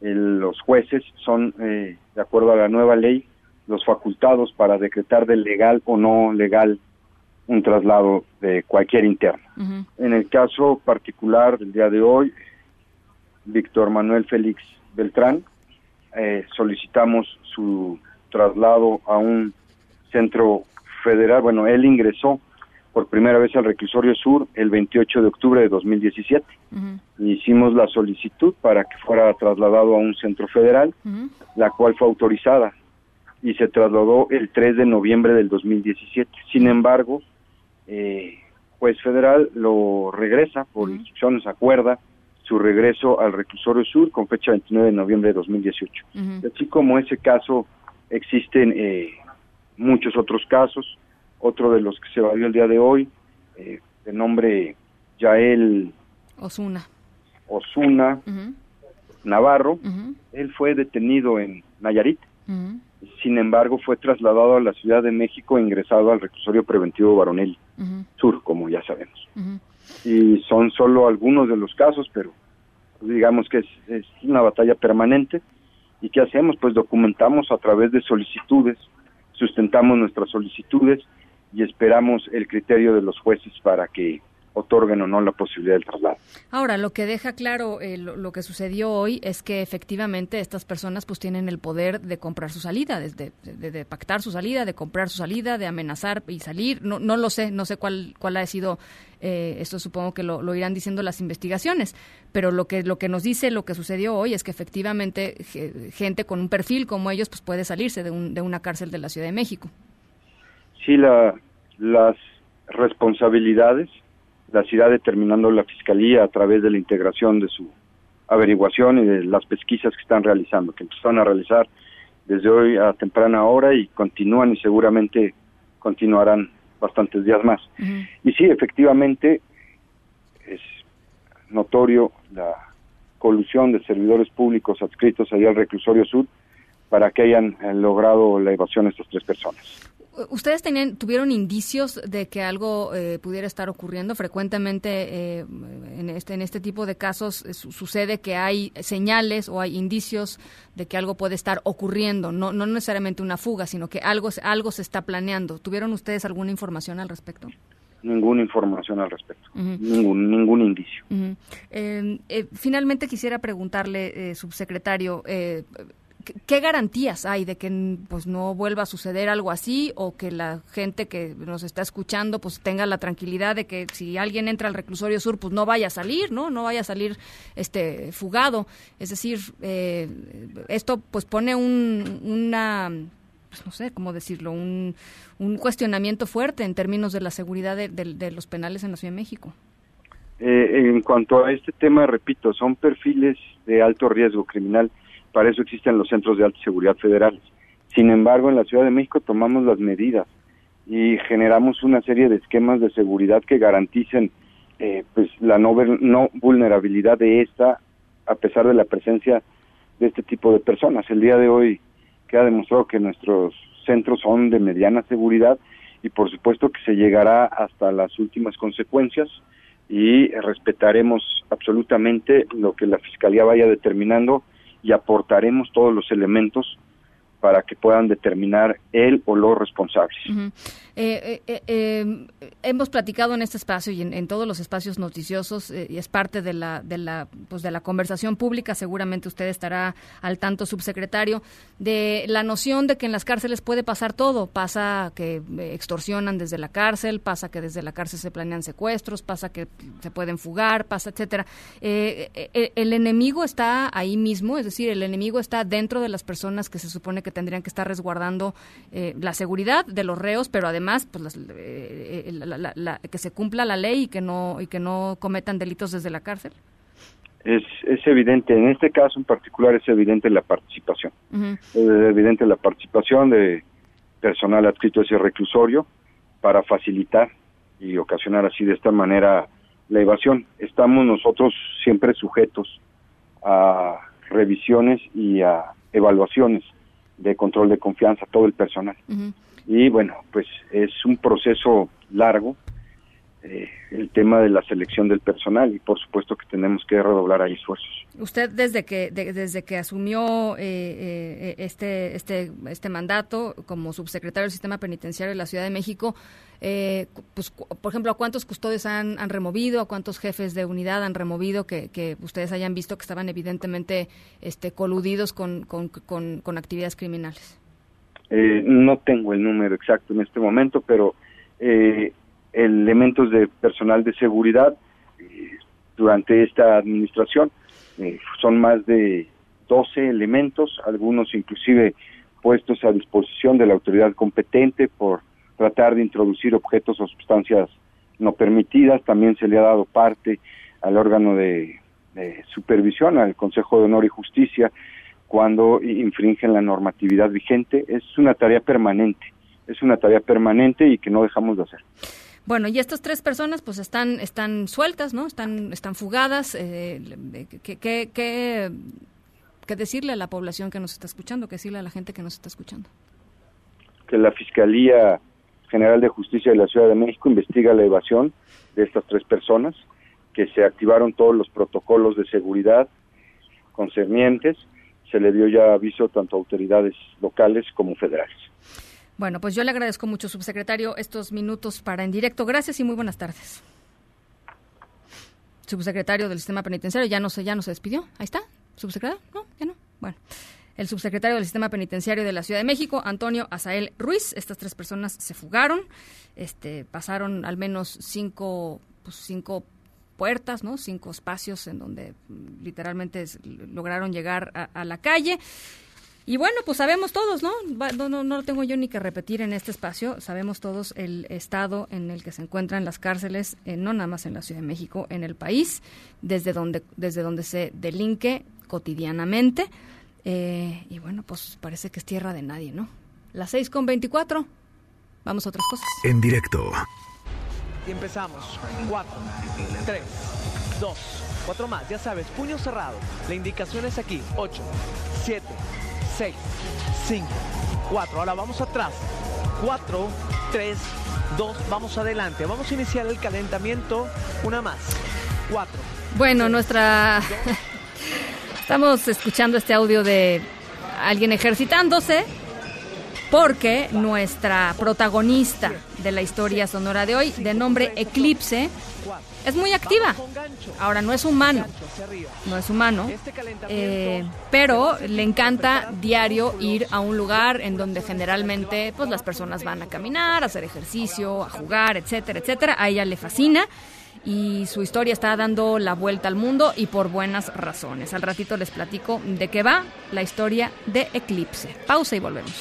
El- los jueces son, eh, de acuerdo a la nueva ley, los facultados para decretar de legal o no legal un traslado de cualquier interno. En el caso particular del día de hoy, Víctor Manuel Félix Beltrán, eh, solicitamos su traslado a un centro federal. Bueno, él ingresó por primera vez al reclusorio sur el 28 de octubre de 2017. Hicimos la solicitud para que fuera trasladado a un centro federal, la cual fue autorizada y se trasladó el 3 de noviembre del 2017. Sin embargo, eh, juez federal lo regresa por instrucciones, acuerda su regreso al reclusorio sur con fecha 29 de noviembre de 2018. Así como ese caso, existen eh, muchos otros casos. Otro de los que se valió el día de hoy, eh, de nombre Yael Osuna. Osuna Navarro, él fue detenido en Nayarit. Sin embargo, fue trasladado a la Ciudad de México e ingresado al reclusorio preventivo Baronel Sur, como ya sabemos. Y son solo algunos de los casos, pero digamos que es, es una batalla permanente. ¿Y qué hacemos? Pues documentamos a través de solicitudes, sustentamos nuestras solicitudes y esperamos el criterio de los jueces para que otorguen o no la posibilidad del traslado. Ahora, lo que deja claro eh, lo, que sucedió hoy es que efectivamente estas personas pues tienen el poder de comprar su salida, de, de, pactar su salida, de comprar su salida, de amenazar y salir. No, no lo sé, no sé cuál, cuál ha sido, eh, esto supongo que lo, irán diciendo las investigaciones, pero lo que, lo que nos dice lo que sucedió hoy es que efectivamente gente con un perfil como ellos pues puede salirse de, un, de una cárcel de la Ciudad de México. Sí, la, las responsabilidades las irá determinando la Fiscalía a través de la integración de su averiguación y de las pesquisas que están realizando, que empezaron a realizar desde hoy a temprana hora y continúan y seguramente continuarán bastantes días más. Y sí, efectivamente, es notorio la colusión de servidores públicos adscritos allá al reclusorio sur para que hayan eh, logrado la evasión de estas tres personas. ¿Ustedes tenían, tuvieron indicios de que algo eh, pudiera estar ocurriendo? Frecuentemente eh, en, este, en este tipo de casos eh, sucede que hay señales o hay indicios de que algo puede estar ocurriendo, no, no necesariamente una fuga, sino que algo, algo se está planeando. ¿Tuvieron ustedes alguna información al respecto? Ninguna información al respecto, ningún, ningún indicio. finalmente quisiera preguntarle, subsecretario, ¿Qué garantías hay de que pues no vuelva a suceder algo así o que la gente que nos está escuchando pues tenga la tranquilidad de que si alguien entra al reclusorio sur pues no vaya a salir, ¿no? No vaya a salir este fugado. Es decir, eh, esto pues pone un, una pues no sé cómo decirlo, un, un, cuestionamiento fuerte en términos de la seguridad de, los penales en la Ciudad de México. Eh, en cuanto a este tema, repito, son perfiles de alto riesgo criminal para eso existen los centros de alta seguridad federales. Sin embargo, en la Ciudad de México tomamos las medidas y generamos una serie de esquemas de seguridad que garanticen eh, pues la no, no vulnerabilidad de esta a pesar de la presencia de este tipo de personas. El día de hoy queda demostrado que nuestros centros son de mediana seguridad y por supuesto que se llegará hasta las últimas consecuencias y respetaremos absolutamente lo que la Fiscalía vaya determinando y aportaremos todos los elementos para que puedan determinar él o los responsables. Eh, eh, eh, hemos platicado en este espacio y en, todos los espacios noticiosos y es parte de la de la pues de la conversación pública. Seguramente usted estará al tanto, subsecretario, de la noción de que en las cárceles puede pasar todo. Pasa que extorsionan desde la cárcel, pasa que desde la cárcel se planean secuestros, pasa que se pueden fugar, pasa etcétera. el enemigo está ahí mismo, es decir, el enemigo está dentro de las personas que se supone que tendrían que estar resguardando la seguridad de los reos, pero además pues eh, eh, que se cumpla la ley y que no y que no cometan delitos desde la cárcel es, es evidente en este caso en particular es evidente la participación. Es evidente la participación de personal adscrito a ese reclusorio para facilitar y ocasionar así de esta manera la evasión. Estamos nosotros siempre sujetos a revisiones y a evaluaciones de control de confianza todo el personal. Y bueno, pues es un proceso largo eh, el tema de la selección del personal y por supuesto que tenemos que redoblar ahí esfuerzos. Usted desde que desde que asumió eh, eh, este este este mandato como subsecretario del sistema penitenciario de la Ciudad de México, pues por ejemplo, ¿a cuántos custodios han, han, removido, a cuántos jefes de unidad han removido que, que ustedes hayan visto que estaban evidentemente este coludidos con, con, con actividades criminales? Eh, no tengo el número exacto en este momento, pero eh, elementos de personal de seguridad eh, durante esta administración son más de 12 elementos, algunos inclusive puestos a disposición de la autoridad competente por tratar de introducir objetos o sustancias no permitidas. También se le ha dado parte al órgano de, eh, supervisión al Consejo de Honor y Justicia cuando infringen la normatividad vigente. Es una tarea permanente, es una tarea permanente y que no dejamos de hacer. Bueno, y estas tres personas pues están están sueltas, ¿no? Están están fugadas. Eh, ¿qué, qué, qué, qué decirle a la población que nos está escuchando? ¿Qué decirle a la gente que nos está escuchando? Que la Fiscalía General de Justicia de la Ciudad de México investiga la evasión de estas tres personas, que se activaron todos los protocolos de seguridad concernientes, se le dio ya aviso tanto a autoridades locales como federales. Bueno, pues yo le agradezco mucho, subsecretario, estos minutos para en directo. Gracias y muy buenas tardes. Subsecretario del Sistema Penitenciario, ya no se, ya no se despidió. Ahí está, subsecretario. No, ya no. Bueno el subsecretario del Sistema Penitenciario de la Ciudad de México, Antonio Azael Ruiz. Estas tres personas se fugaron, este, pasaron al menos cinco, pues, cinco puertas, ¿no? Cinco espacios en donde literalmente lograron llegar a, la calle. Y bueno, pues sabemos todos, ¿no? No, ¿no? no lo tengo yo ni que repetir en este espacio. Sabemos todos el estado en el que se encuentran las cárceles, eh, no nada más en la Ciudad de México, en el país, desde donde, desde donde se delinque cotidianamente. Eh, y bueno, pues parece que es tierra de nadie, ¿no? Las 6 con 24. Vamos a otras cosas. En directo. Y empezamos. 4, 3, 2, 4 más. Ya sabes, puño cerrado. La indicación es aquí. 8, 7, 6, 5, 4. Ahora vamos atrás. 4, 3, 2. Vamos adelante. Vamos a iniciar el calentamiento. Una más. 4. Bueno, nuestra... Estamos escuchando este audio de alguien ejercitándose porque nuestra protagonista de la historia sonora de hoy, de nombre Eclipse, es muy activa. Ahora, no es humano, no es humano, eh, pero le encanta diario ir a un lugar en donde generalmente pues, las personas van a caminar, a hacer ejercicio, a jugar, etcétera, etcétera. A ella le fascina y su historia está dando la vuelta al mundo y por buenas razones. Al ratito les platico de qué va la historia de Eclipse. Pausa y volvemos.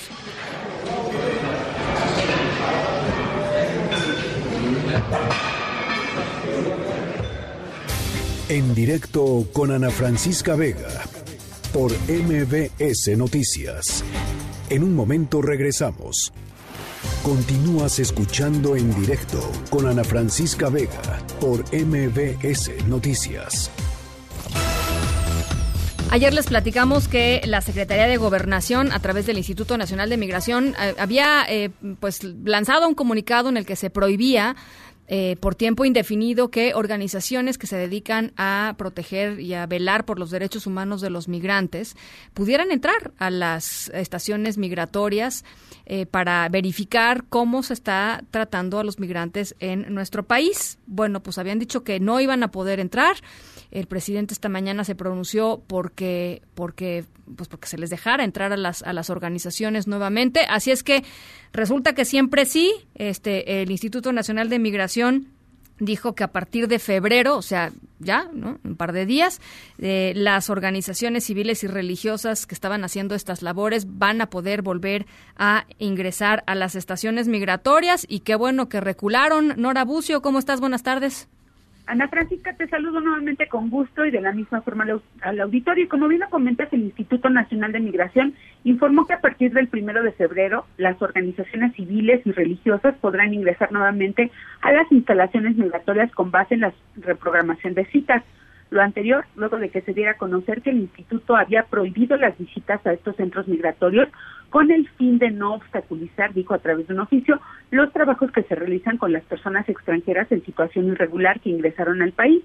En directo con Ana Francisca Vega por MBS Noticias. En un momento regresamos. Continúas escuchando en directo con Ana Francisca Vega por MBS Noticias. Ayer les platicamos que la Secretaría de Gobernación, a través del Instituto Nacional de Migración, eh, había eh, pues lanzado un comunicado en el que se prohibía eh, por tiempo indefinido que organizaciones que se dedican a proteger y a velar por los derechos humanos de los migrantes pudieran entrar a las estaciones migratorias eh, para verificar cómo se está tratando a los migrantes en nuestro país. Bueno, pues habían dicho que no iban a poder entrar. El presidente esta mañana se pronunció porque, porque, pues porque se les dejara entrar a las, a las organizaciones nuevamente. Así es que resulta que siempre sí, este, el Instituto Nacional de Migración dijo que a partir de febrero, o sea, ya, ¿no? Un par de días, eh, las organizaciones civiles y religiosas que estaban haciendo estas labores van a poder volver a ingresar a las estaciones migratorias y qué bueno que recularon. Nora Bucio, ¿cómo estás? Buenas tardes. Ana Francisca, te saludo nuevamente con gusto y de la misma forma al, auditorio. Como bien lo comentas, el Instituto Nacional de Migración informó que a partir del primero de febrero las organizaciones civiles y religiosas podrán ingresar nuevamente a las instalaciones migratorias con base en la reprogramación de citas. Lo anterior, luego de que se diera a conocer que el instituto había prohibido las visitas a estos centros migratorios con el fin de no obstaculizar, dijo a través de un oficio, los trabajos que se realizan con las personas extranjeras en situación irregular que ingresaron al país.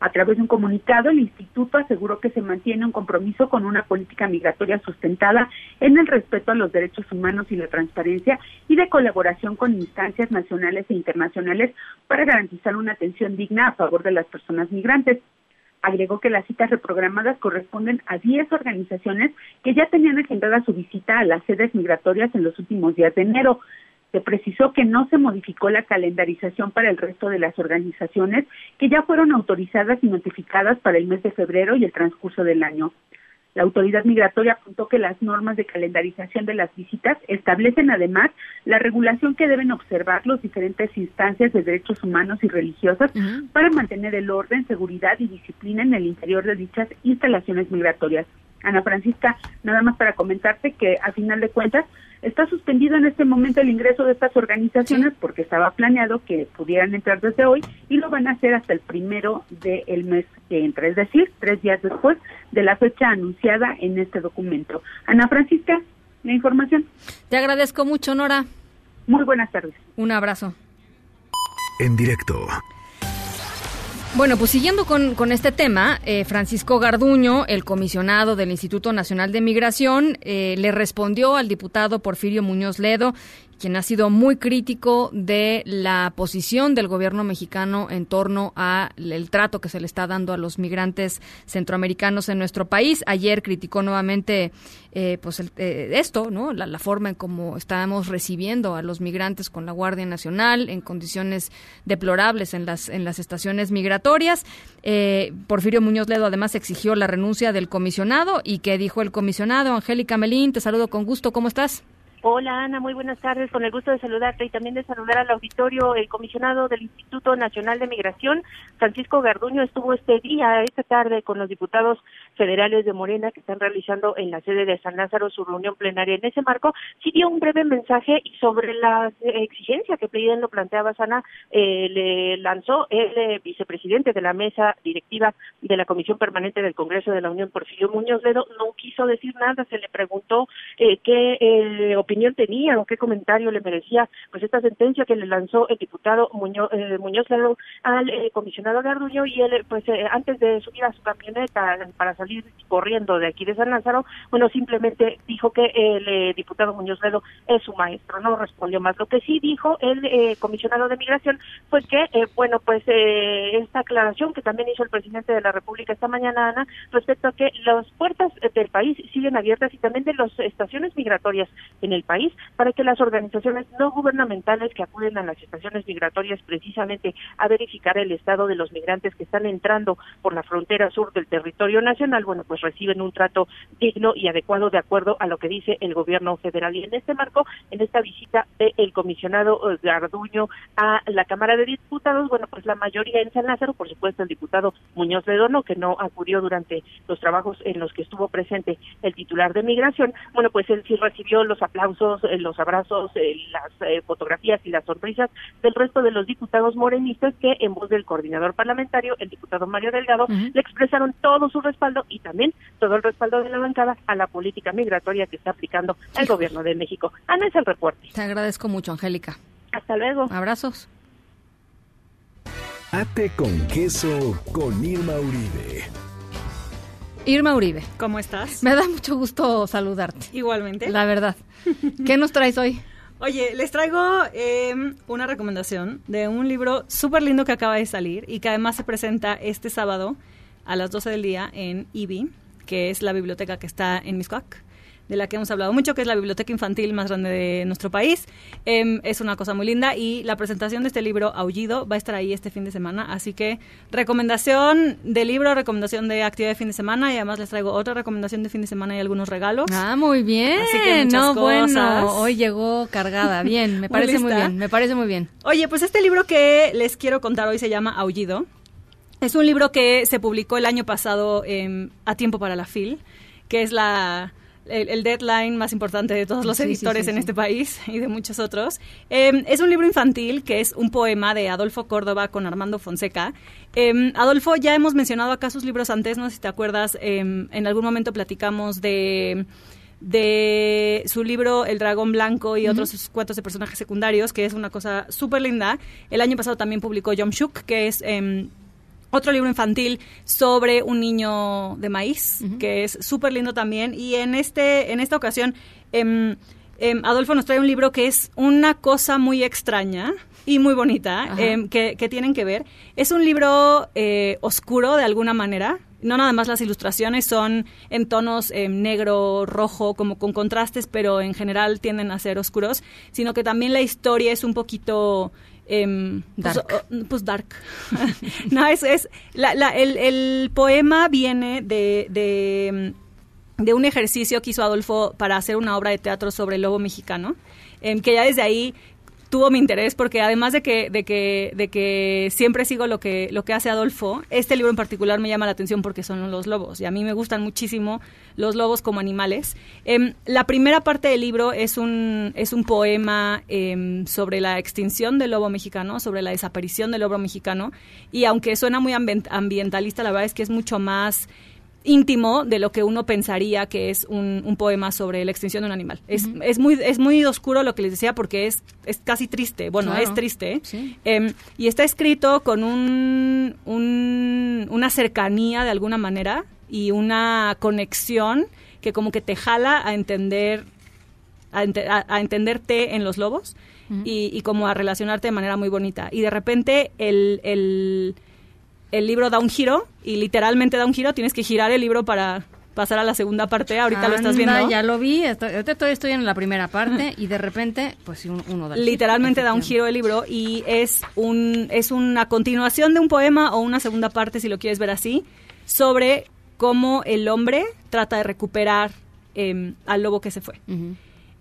A través de un comunicado, el instituto aseguró que se mantiene un compromiso con una política migratoria sustentada en el respeto a los derechos humanos y la transparencia y de colaboración con instancias nacionales e internacionales para garantizar una atención digna a favor de las personas migrantes. Agregó que las citas reprogramadas corresponden a 10 organizaciones que ya tenían agendada su visita a las sedes migratorias en los últimos días de enero. Se precisó que no se modificó la calendarización para el resto de las organizaciones que ya fueron autorizadas y notificadas para el mes de febrero y el transcurso del año. La autoridad migratoria apuntó que las normas de calendarización de las visitas establecen además la regulación que deben observar los diferentes instancias de derechos humanos y religiosas para mantener el orden, seguridad y disciplina en el interior de dichas instalaciones migratorias. Ana Francisca, nada más para comentarte que a final de cuentas está suspendido en este momento el ingreso de estas organizaciones porque estaba planeado que pudieran entrar desde hoy y lo van a hacer hasta el primero del mes que entra, es decir, tres días después de la fecha anunciada en este documento. Ana Francisca, la información. Te agradezco mucho, Nora. Muy buenas tardes. Un abrazo. En directo. Bueno, pues siguiendo con, con este tema, eh, Francisco Garduño, el comisionado del Instituto Nacional de Migración, eh, le respondió al diputado Porfirio Muñoz Ledo quien ha sido muy crítico de la posición del gobierno mexicano en torno al trato que se le está dando a los migrantes centroamericanos en nuestro país. Ayer criticó nuevamente eh, pues eh, esto, ¿no? La, forma en cómo estamos recibiendo a los migrantes con la Guardia Nacional en condiciones deplorables en las en las estaciones migratorias. Eh, Porfirio Muñoz Ledo además exigió la renuncia del comisionado y que dijo el comisionado Angélica Melín, te saludo con gusto, ¿cómo estás? Hola Ana, muy buenas tardes. Con el gusto de saludarte y también de saludar al auditorio. El comisionado del Instituto Nacional de Migración, Francisco Garduño, estuvo este día, esta tarde, con los diputados federales de Morena que están realizando en la sede de San Lázaro su reunión plenaria. En ese marco, sí dio un breve mensaje y sobre la exigencia que bien lo planteaba Sana, eh, le lanzó el eh, vicepresidente de la mesa directiva de la Comisión Permanente del Congreso de la Unión, Porfirio Muñoz Ledo, no quiso decir nada. Se le preguntó eh, qué eh, opinión tenía o qué comentario le merecía pues esta sentencia que le lanzó el diputado Muñoz, eh, Muñoz al eh, comisionado Garduño y él pues antes de subir a su camioneta para salir corriendo de aquí de San Lázaro, bueno simplemente dijo que el diputado Muñoz Ledo es su maestro, no respondió más. Lo que sí dijo el comisionado de migración fue que bueno pues esta aclaración que también hizo el presidente de la República esta mañana Ana respecto a que las puertas del país siguen abiertas y también de las estaciones migratorias en el país para que las organizaciones no gubernamentales que acuden a las estaciones migratorias precisamente a verificar el estado de los migrantes que están entrando por la frontera sur del territorio nacional, bueno, pues reciben un trato digno y adecuado de acuerdo a lo que dice el gobierno federal. Y en este marco, en esta visita del comisionado eh, Garduño a la Cámara de Diputados, bueno, pues la mayoría en San Lázaro, por supuesto el diputado Muñoz Ledono, que no acudió durante los trabajos en los que estuvo presente el titular de migración, bueno, pues él sí recibió los aplausos eh, los abrazos, eh, las fotografías y las sonrisas del resto de los diputados morenistas que en voz del coordinador parlamentario, el diputado Mario Delgado, le expresaron todo su respaldo y también todo el respaldo de la bancada a la política migratoria que está aplicando el gobierno de México. Ana es el reporte. Te agradezco mucho, Angélica. Hasta luego. Abrazos. Ate con queso con Irma Uribe. Irma Uribe. ¿Cómo estás? Me da mucho gusto saludarte. Igualmente. La verdad. ¿Qué nos traes hoy? Oye, les traigo em, una recomendación de un libro súper lindo que acaba de salir y que además se presenta este sábado a las 12 del día en IBI, que es la biblioteca que está en Miscoac de la que hemos hablado mucho, que es la biblioteca infantil más grande de nuestro país. Em, es una cosa muy linda y la presentación de este libro, Aullido, va a estar ahí este fin de semana. Así que recomendación de libro, recomendación de actividad de fin de semana y además les traigo otra recomendación de fin de semana y algunos regalos. Ah, muy bien. Así que no, bueno, hoy llegó cargada. Bien, me parece muy, bien, me parece muy bien. Oye, pues este libro que les quiero contar hoy se llama Aullido. Es un libro que se publicó el año pasado em, a tiempo para la FIL, que es la el, deadline más importante de todos los editores en este país y de muchos otros. Em, es un libro infantil que es un poema de Adolfo Córdoba con Armando Fonseca. Em, Adolfo, ya hemos mencionado acá sus libros antes, no sé si te acuerdas, en algún momento platicamos de de su libro El Dragón Blanco y otros cuentos de personajes secundarios, que es una cosa súper linda. El año pasado también publicó Shuk, que es otro libro infantil sobre un niño de maíz, que es súper lindo también. Y en, este, en esta ocasión, em, em, Adolfo nos trae un libro que es una cosa muy extraña y muy bonita, em, que, tienen que ver. Es un libro eh, oscuro de alguna manera. No nada más las ilustraciones son en tonos negro, rojo, como con contrastes, pero en general tienden a ser oscuros, sino que también la historia es un poquito Em, pues, dark. Pues, dark. no, es, es la, el, el, poema viene de, de, de un ejercicio que hizo Adolfo para hacer una obra de teatro sobre el lobo mexicano, em, que ya desde ahí tuvo mi interés porque además de que de que de que siempre sigo lo que lo que hace Adolfo este libro en particular me llama la atención porque son los lobos y a mí me gustan muchísimo los lobos como animales. Em, la primera parte del libro es un es un poema em, sobre la extinción del lobo mexicano sobre la desaparición del lobo mexicano y aunque suena muy ambien- ambientalista la verdad es que es mucho más íntimo de lo que uno pensaría que es un, un poema sobre la extinción de un animal. Es, es, muy, es muy oscuro lo que les decía porque es, es casi triste. Bueno, Claro. es triste. Em, y está escrito con un, un- una cercanía de alguna manera y una conexión que como que te jala a entender a, ente- a- a entenderte en los lobos y, y como a relacionarte de manera muy bonita. Y de repente el, el, el libro da un giro y literalmente da un giro, tienes que girar el libro para pasar a la segunda parte, ahorita lo estás viendo. ya lo vi, estoy, estoy en la primera parte y de repente, pues sí, un- uno da. Literalmente da un giro el libro y es un es una continuación de un poema o una segunda parte, si lo quieres ver así, sobre cómo el hombre trata de recuperar em, al lobo que se fue.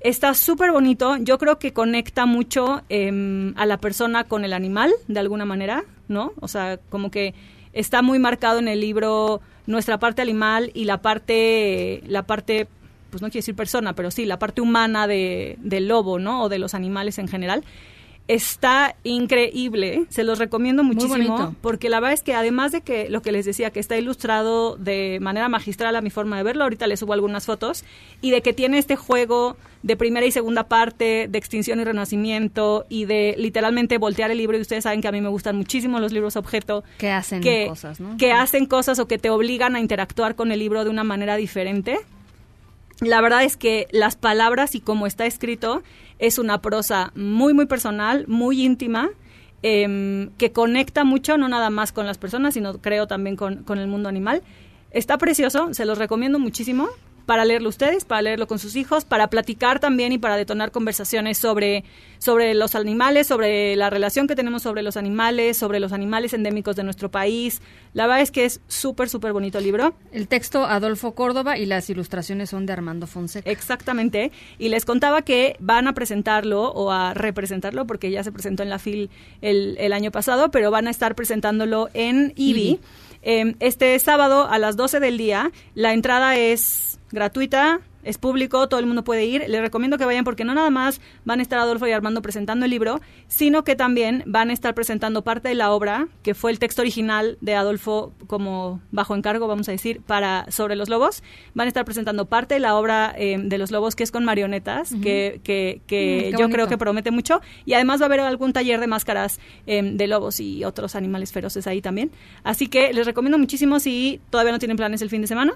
Está súper bonito. Yo creo que conecta mucho em, a la persona con el animal, de alguna manera, ¿no? O sea, como que está muy marcado en el libro nuestra parte animal y la parte, la parte, pues no quiero decir persona, pero sí, la parte humana de, del lobo, ¿no? O de los animales en general. Está increíble, se los recomiendo muchísimo, porque la verdad es que además de que lo que les decía, que está ilustrado de manera magistral a mi forma de verlo, ahorita les subo algunas fotos, y de que tiene este juego de primera y segunda parte, de extinción y renacimiento, y de literalmente voltear el libro, y ustedes saben que a mí me gustan muchísimo los libros objeto. Que hacen que, cosas, ¿no? Que hacen cosas o que te obligan a interactuar con el libro de una manera diferente. La verdad es que las palabras y cómo está escrito es una prosa muy, muy personal, muy íntima, em, que conecta mucho, no nada más con las personas, sino creo también con, con el mundo animal. Está precioso, se los recomiendo muchísimo para leerlo ustedes, para leerlo con sus hijos, para platicar también y para detonar conversaciones sobre, sobre los animales, sobre la relación que tenemos sobre los animales, sobre los animales endémicos de nuestro país. La verdad es que es súper, súper bonito el libro. El texto Adolfo Córdoba y las ilustraciones son de Armando Fonseca. Exactamente. Y les contaba que van a presentarlo o a representarlo, porque ya se presentó en la FIL el, el año pasado, pero van a estar presentándolo en IBI. IBI. Eh, este sábado a las 12 del día. La entrada es gratuita, es público, todo el mundo puede ir. Les recomiendo que vayan porque no nada más van a estar Adolfo y Armando presentando el libro, sino que también van a estar presentando parte de la obra, que fue el texto original de Adolfo como bajo encargo, vamos a decir, para sobre los lobos. Van a estar presentando parte de la obra eh, de los lobos, que es con marionetas, que, que, que Mm, yo creo que promete mucho. Y además va a haber algún taller de máscaras eh, de lobos y otros animales feroces ahí también. Así que les recomiendo muchísimo si todavía no tienen planes el fin de semana.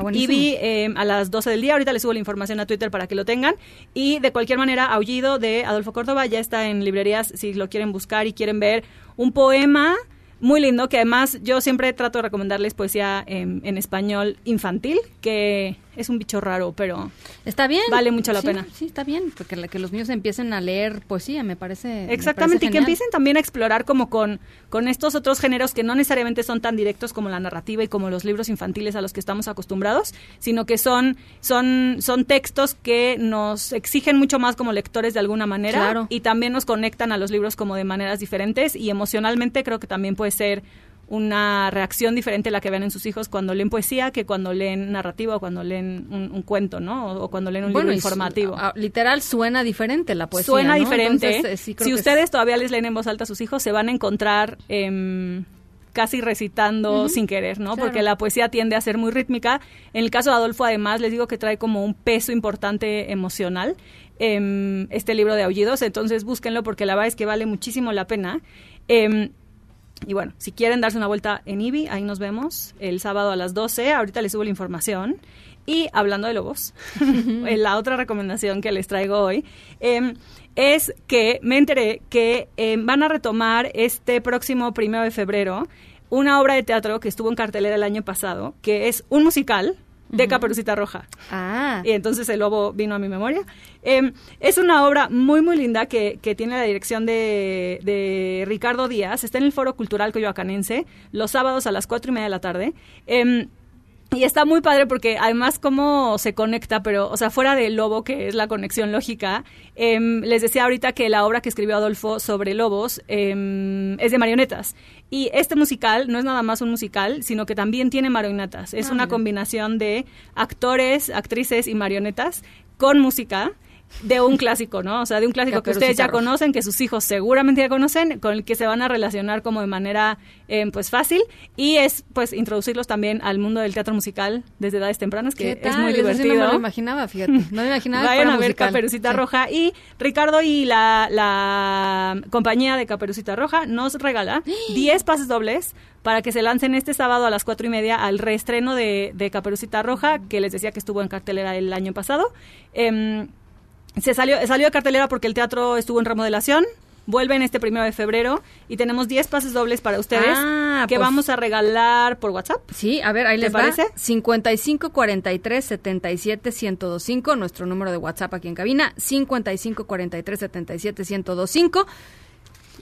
Buenísimo. IBI eh, a las 12 del día. Ahorita les subo la información a Twitter para que lo tengan. Y de cualquier manera, Aullido de Adolfo Córdoba ya está en librerías si lo quieren buscar y quieren ver un poema muy lindo que además yo siempre trato de recomendarles poesía en, en español infantil, que es un bicho raro, pero Está bien. vale mucho la Sí, pena. Sí, está bien, porque la- que los niños empiecen a leer poesía, me parece. me Exactamente, parece y que empiecen también a explorar como con, con estos otros géneros que no necesariamente son tan directos como la narrativa y como los libros infantiles a los que estamos acostumbrados, sino que son, son, son textos que nos exigen mucho más como lectores de alguna manera Claro. y también nos conectan a los libros como de maneras diferentes y emocionalmente creo que también puede ser una reacción diferente a la que vean en sus hijos cuando leen poesía que cuando leen narrativa o cuando leen un, un cuento, ¿no? O, o cuando leen un Bueno, libro su- informativo. a- literal suena diferente la poesía. Suena ¿no? diferente. Entonces, eh, sí creo si que ustedes todavía les leen en voz alta a sus hijos, se van a encontrar em, casi recitando sin querer, ¿no? Claro. Porque la poesía tiende a ser muy rítmica. En el caso de Adolfo, además, les digo que trae como un peso importante emocional em, este libro de Aullidos. Entonces, búsquenlo porque la verdad es que vale muchísimo la pena. Em, y bueno, si quieren darse una vuelta en IBI, ahí nos vemos el sábado a las 12. Ahorita les subo la información. Y hablando de lobos, la otra recomendación que les traigo hoy em, es que me enteré que em, van a retomar este próximo primero de febrero una obra de teatro que estuvo en cartelera el año pasado, que es un musical de Caperucita Roja. Ah. Y entonces el lobo vino a mi memoria. Eh, es una obra muy, muy linda que, que tiene la dirección de, de Ricardo Díaz. Está en el Foro Cultural Coyoacanense los sábados a las cuatro y media de la tarde. Em, Y está muy padre porque además cómo se conecta, pero, o sea, fuera de Lobo, que es la conexión lógica, em, les decía ahorita que la obra que escribió Adolfo sobre lobos em, es de marionetas. Y este musical no es nada más un musical, sino que también tiene marionetas. Es Ah, una combinación de actores, actrices y marionetas con música de un clásico, ¿no? O sea, de un clásico que ustedes ya Roja. conocen, que sus hijos seguramente ya conocen, con el que se van a relacionar como de manera eh, pues fácil y es pues introducirlos también al mundo del teatro musical desde edades tempranas, que ¿Qué es muy divertido. no me lo imaginaba, fíjate. No me imaginaba Vayan a ver musical. Caperucita Sí. Roja y Ricardo y la, la compañía de Caperucita Roja nos regala 10 pases dobles para que se lancen este sábado a las cuatro y media al reestreno de, de Caperucita Roja, que les decía que estuvo en cartelera el año pasado. Em, se salió, salió de cartelera porque el teatro estuvo en remodelación. Vuelven este primero de febrero y tenemos 10 pases dobles para ustedes Ah, que pues- vamos a regalar por WhatsApp. Sí, a ver, ahí ¿Te les parece? va. 55 43 77 1025, nuestro número de WhatsApp aquí en cabina. 55 43 77 1025.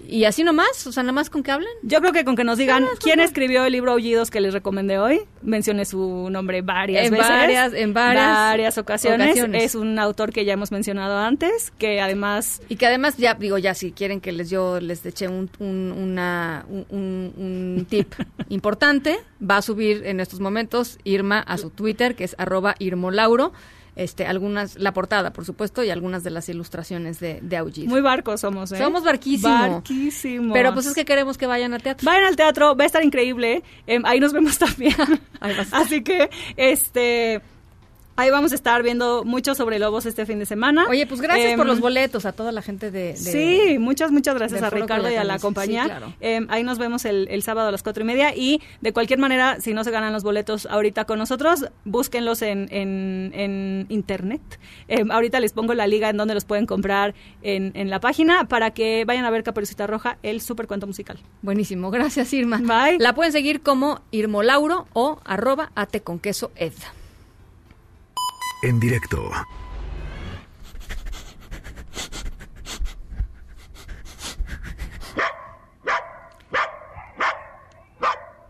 Y así nomás, o sea, nada más con que hablen. Yo creo que con que nos digan quién escribió el libro Aullidos que les recomendé hoy, mencione su nombre varias En veces. varias- en varias ocasiones. ocasiones. Es un autor que ya hemos mencionado antes, que además... Y que además, ya digo, ya si quieren que les yo les eché un, un, una, un, un- un tip importante, va a subir en estos momentos Irma a su Twitter, que es arroba irmolauro, este, algunas, la portada, por supuesto, y algunas de las ilustraciones de, de Aullido. Muy barcos somos, ¿eh? Somos barquísimo. Barquísimos. Pero pues es que queremos que vayan al teatro. Vayan al teatro, va a estar increíble. Em, ahí nos vemos también. Así que, este... Ahí vamos a estar viendo mucho sobre lobos este fin de semana. Oye, pues gracias por Em, los boletos a toda la gente de... de- Sí, muchas, muchas gracias a Ricardo y a la compañía. Sí, claro. Eh, ahí nos vemos el, el sábado a las cuatro y media. Y de cualquier manera, si no se ganan los boletos ahorita con nosotros, búsquenlos en, en, en internet. Eh, ahorita les pongo la liga en donde los pueden comprar en, en la página para que vayan a ver Caperucita Roja, el super cuento musical. Buenísimo, gracias Irma. La pueden seguir como Irmolauro o arroba ate con queso ed. En directo.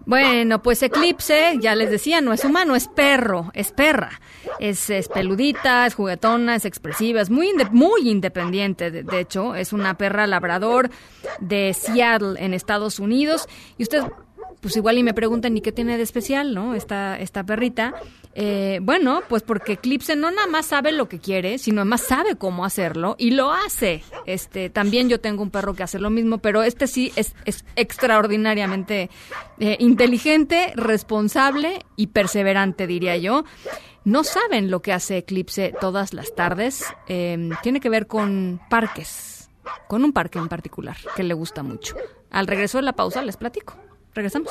Bueno, pues Eclipse, ya les decía, no es humano, es perro, es perra. Es, es peludita, es juguetona, es expresiva, es muy, inde- muy independiente, de, hecho. Es una perra labrador de Seattle, en Estados Unidos. Y usted, pues igual y me preguntan, ¿y qué tiene de especial, no? Esta, esta perrita. Eh, bueno, pues porque Eclipse no nada más sabe lo que quiere, sino además sabe cómo hacerlo y lo hace. Este, también yo tengo un perro que hace lo mismo, pero este sí es, extraordinariamente eh, inteligente, responsable y perseverante, diría yo. No saben lo que hace Eclipse todas las tardes. Eh, tiene que ver con parques, con un parque en particular que le gusta mucho. Al regreso de la pausa les platico. Regresamos.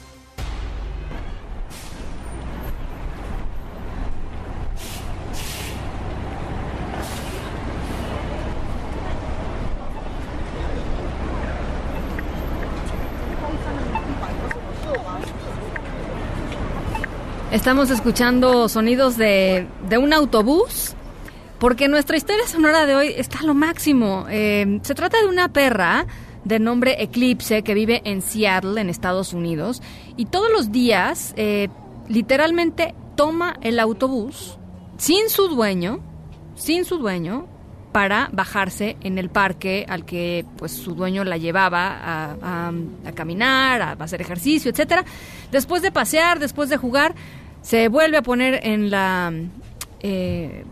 Estamos escuchando sonidos de, de un autobús, porque nuestra historia sonora de hoy está a lo máximo. Eh, se trata de una perra de nombre Eclipse que vive en Seattle, en Estados Unidos, y todos los días eh, literalmente toma el autobús sin su dueño, sin su dueño, para bajarse en el parque al que pues su dueño la llevaba a, a- a caminar, a hacer ejercicio, etcétera. Después de pasear, después de jugar, se vuelve a poner en la eh,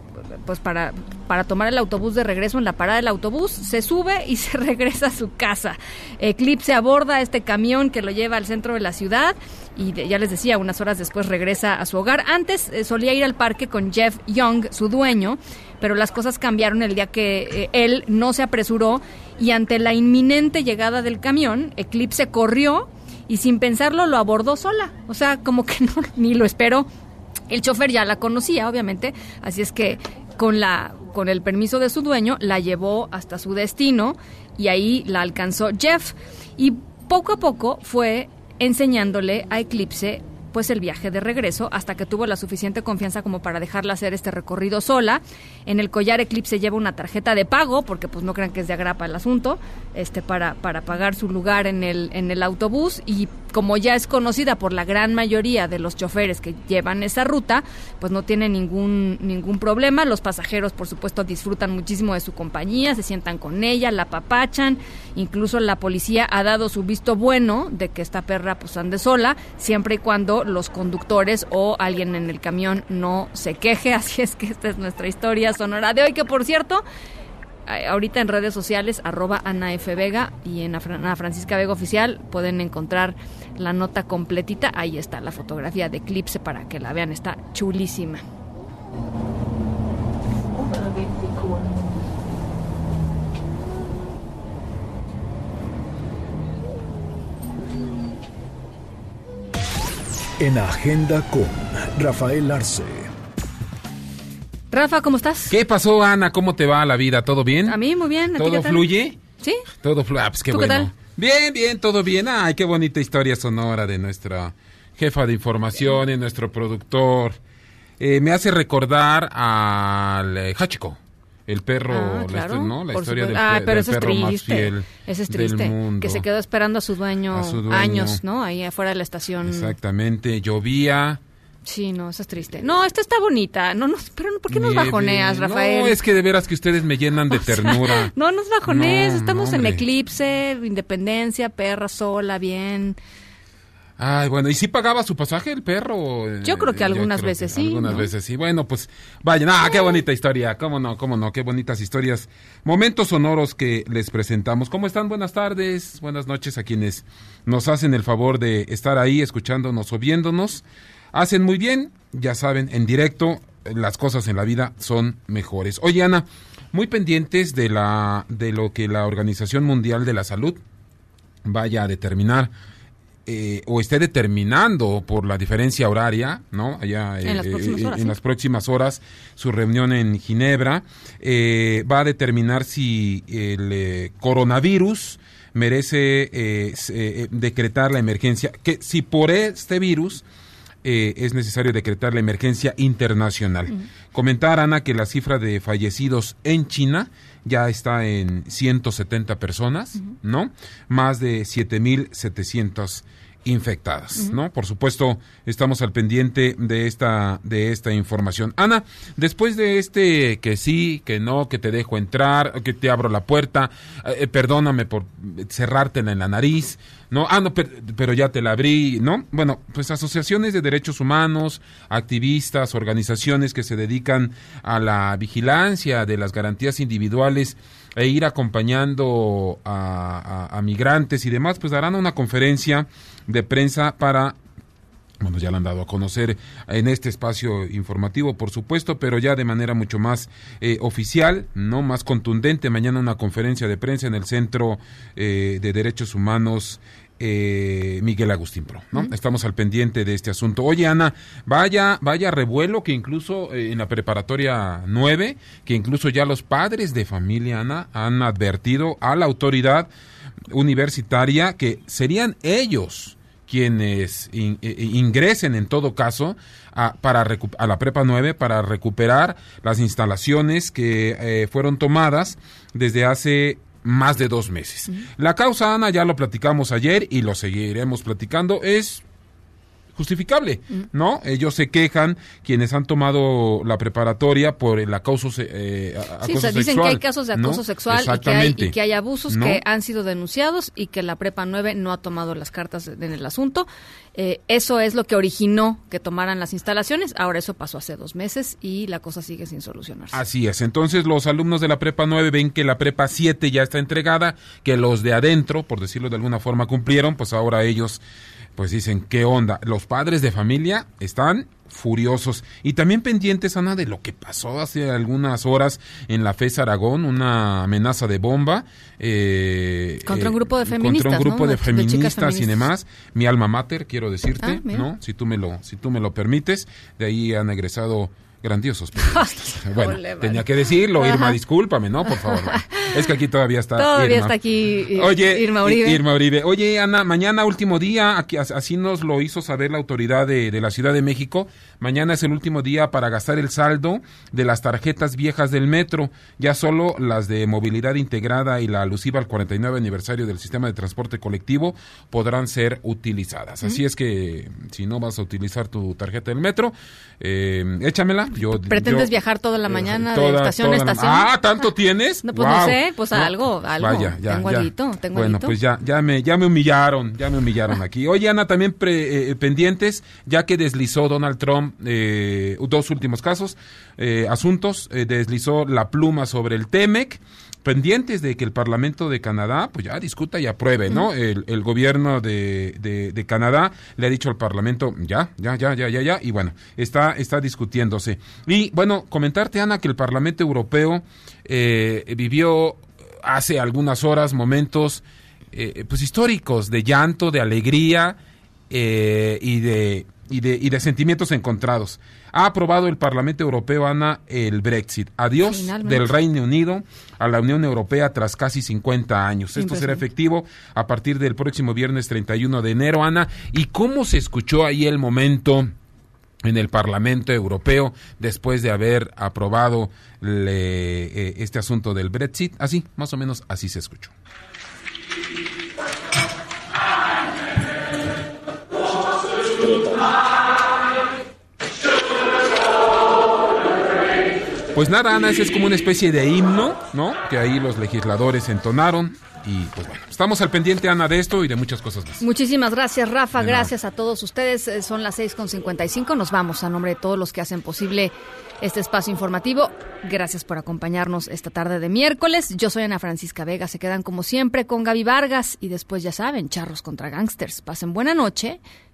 pues para, para tomar el autobús de regreso en la parada del autobús, se sube y se regresa a su casa. Eclipse aborda este camión que lo lleva al centro de la ciudad y ya les decía, unas horas después regresa a su hogar. Antes eh, solía ir al parque con Jeff Young, su dueño, pero las cosas cambiaron el día que eh, él no se apresuró y ante la inminente llegada del camión, Eclipse corrió y sin pensarlo lo abordó sola. O sea, como que no, ni lo esperó. El chofer ya la conocía, obviamente, así es que con la con el permiso de su dueño, la llevó hasta su destino y ahí la alcanzó Jeff. Y poco a poco fue enseñándole a Eclipse pues el viaje de regreso hasta que tuvo la suficiente confianza como para dejarla hacer este recorrido sola. En el collar Eclipse lleva una tarjeta de pago, porque pues no crean que es de agrapa el asunto, este para, para pagar su lugar en el, en el autobús y como ya es conocida por la gran mayoría de los choferes que llevan esa ruta, pues no tiene ningún, ningún problema. Los pasajeros, por supuesto, disfrutan muchísimo de su compañía, se sientan con ella, la papachan. Incluso la policía ha dado su visto bueno de que esta perra pues ande sola, siempre y cuando los conductores o alguien en el camión no se queje. Así es que esta es nuestra historia sonora de hoy, que por cierto ahorita en redes sociales, arroba Ana F. Vega y en Ana Francisca Vega Oficial pueden encontrar la nota completita. Ahí está la fotografía de Eclipse para que la vean, está chulísima. En Agenda con Rafael Arce. Rafa, ¿cómo estás? ¿Qué pasó, Ana? ¿Cómo te va la vida? ¿Todo bien? A mí muy bien. ¿A ti ¿Todo qué tal? fluye? Sí. Todo fluye. Ah, pues qué ¿Tú qué bueno. tal? Bien, bien, todo bien. Ay, qué bonita historia sonora de nuestra jefa de información y nuestro productor. Eh, me hace recordar al eh, Hachiko, el perro, Ah, la, claro, ¿no? la historia del. Ah, pe- pero del eso es perro más triste. fiel Ese es del triste. mundo. Que se quedó esperando a su dueño, A su dueño. años, ¿no? Ahí afuera de la estación. Exactamente, llovía. Sí, no, eso es triste. No, esta está bonita. No, no, pero ¿por qué nos bajoneas, Rafael? No, es que de veras que ustedes me llenan de ternura. No nos bajonees, No, estamos no, en eclipse, independencia, perra sola, bien. Ay, bueno, ¿y si pagaba su pasaje el perro? Yo creo que Eh, algunas creo veces que sí, Algunas ¿no? veces sí. Bueno, pues vayan. Ah, qué bonita historia. ¿Cómo no? ¿Cómo no? Qué bonitas historias. Momentos sonoros que les presentamos. ¿Cómo están? Buenas tardes, buenas noches a quienes nos hacen el favor de estar ahí escuchándonos o viéndonos. Hacen muy bien, ya saben, en directo las cosas en la vida son mejores. Oye, Ana, muy pendientes de la de lo que la Organización Mundial de la Salud vaya a determinar eh, o esté determinando por la diferencia horaria, ¿no? Allá En las eh, próximas eh, horas, en sí. las próximas horas, su reunión en Ginebra eh, va a determinar si el eh, coronavirus merece eh, eh, decretar la emergencia, que si por este virus eh, es necesario decretar la emergencia internacional. Comentar, Ana, que la cifra de fallecidos en China ya está en 170 personas, ¿no? Más de 7.700 infectadas. ¿no? Por supuesto, estamos al pendiente de esta de esta información. Ana, después de este que sí, que no, que te dejo entrar, que te abro la puerta, eh, perdóname por cerrártela en la nariz, ¿no? Ah, no, per- pero, ya te la abrí, ¿no? Bueno, pues asociaciones de derechos humanos, activistas, organizaciones que se dedican a la vigilancia de las garantías individuales e ir acompañando a, migrantes y demás, pues darán una conferencia de prensa para bueno, ya la han dado a conocer en este espacio informativo, por supuesto, pero ya de manera mucho más eh, oficial, no más contundente. Mañana una conferencia de prensa en el Centro eh, de Derechos Humanos eh, Miguel Agustín Pro, ¿no? Estamos al pendiente de este asunto. Oye, Ana, vaya, vaya revuelo que incluso eh, en la preparatoria 9, que incluso ya los padres de familia, Ana, han advertido a la autoridad universitaria que serían ellos quienes in- eh, ingresen en todo caso a, para a la prepa 9 para recuperar las instalaciones que eh, fueron tomadas desde hace más de dos meses. La causa, Ana, ya lo platicamos ayer y lo seguiremos platicando, es justificable, ¿no? Ellos se quejan, quienes han tomado la preparatoria por el acoso, eh, Sí, o sea, dicen sexual, que hay casos de ¿no? acoso sexual y que, hay, y que hay abusos ¿No? que han sido denunciados y que la Prepa 9 no ha tomado las cartas en el asunto. Eh, eso es lo que originó que tomaran las instalaciones. Ahora eso pasó hace dos meses y la cosa sigue sin solucionarse. Así es. Entonces los alumnos de la prepa 9 ven que la prepa 7 ya está entregada, que los de adentro, por decirlo de alguna forma, cumplieron, pues ahora ellos pues dicen, ¿qué onda? Los padres de familia están furiosos y también pendientes, Ana, de lo que pasó hace algunas horas en la FES Aragón, una amenaza de bomba. eh, Contra un eh, grupo de Contra feministas, un grupo ¿no? de De- de feministas y feministas. demás. Mi alma mater, quiero decirte, Ah. ¿no? Si tú me lo, si tú me lo permites. De ahí han egresado grandiosos periodistas. bueno, vale. tenía que decirlo, Irma, Ajá. discúlpame, ¿no? Por favor. Es que aquí todavía está Todavía Irma. está aquí Oye, Irma Uribe. Irma Uribe. Oye, Ana, mañana último día, aquí, as- así nos lo hizo saber la autoridad de, de la Ciudad de México. Mañana es el último día para gastar el saldo de las tarjetas viejas del metro. Ya solo las de movilidad integrada y la alusiva al 49 aniversario del sistema de transporte colectivo podrán ser utilizadas. Así es que si no vas a utilizar tu tarjeta del metro, eh, échamela. Yo, ¿Pretendes yo- viajar toda la mañana de toda- estación a la- estación? Ah, ¿tanto tienes? No, pues no Guau. Sé, pues algo, algo. Vaya, ya, Tengo ya. tengo Bueno, pues ya, ya me, ya me humillaron, ya me humillaron aquí. Oye, Ana, también pre- eh, pendientes, ya que deslizó Donald Trump eh, dos últimos casos, eh, asuntos, eh, deslizó la pluma sobre el TEMEC, pendientes de que el Parlamento de Canadá, pues ya discuta y apruebe, ¿no? El, el gobierno de, de, de Canadá le ha dicho al Parlamento, ya, ya, ya, ya, ya, ya, y bueno, está, está discutiéndose. Y bueno, comentarte, Ana, que el Parlamento Europeo eh, vivió hace algunas horas momentos eh, pues históricos de llanto, de alegría eh, y, de, y, de, y de sentimientos encontrados. Ha aprobado el Parlamento Europeo, Ana, el Brexit. Adiós Finalmente. del Reino Unido a la Unión Europea tras casi 50 años. Esto será efectivo a partir del próximo viernes 31 de enero, Ana. ¿Y cómo se escuchó ahí el momento? en el Parlamento Europeo después de haber aprobado le- eh, este asunto del Brexit. Así, más o menos así se escuchó. Pues nada, Ana, ese es como una especie de himno, ¿no? Que ahí los legisladores entonaron. Y pues bueno, estamos al pendiente, Ana, de esto y de muchas cosas más. Muchísimas gracias, Rafa. De nada. Gracias a todos ustedes. Eh, Son las 6.55. Nos vamos a nombre de todos los que hacen posible este espacio informativo. Gracias por acompañarnos esta tarde de miércoles. Yo soy Ana Francisca Vega. Se quedan como siempre con Gaby Vargas y después ya saben, charros contra gangsters. Pasen buena noche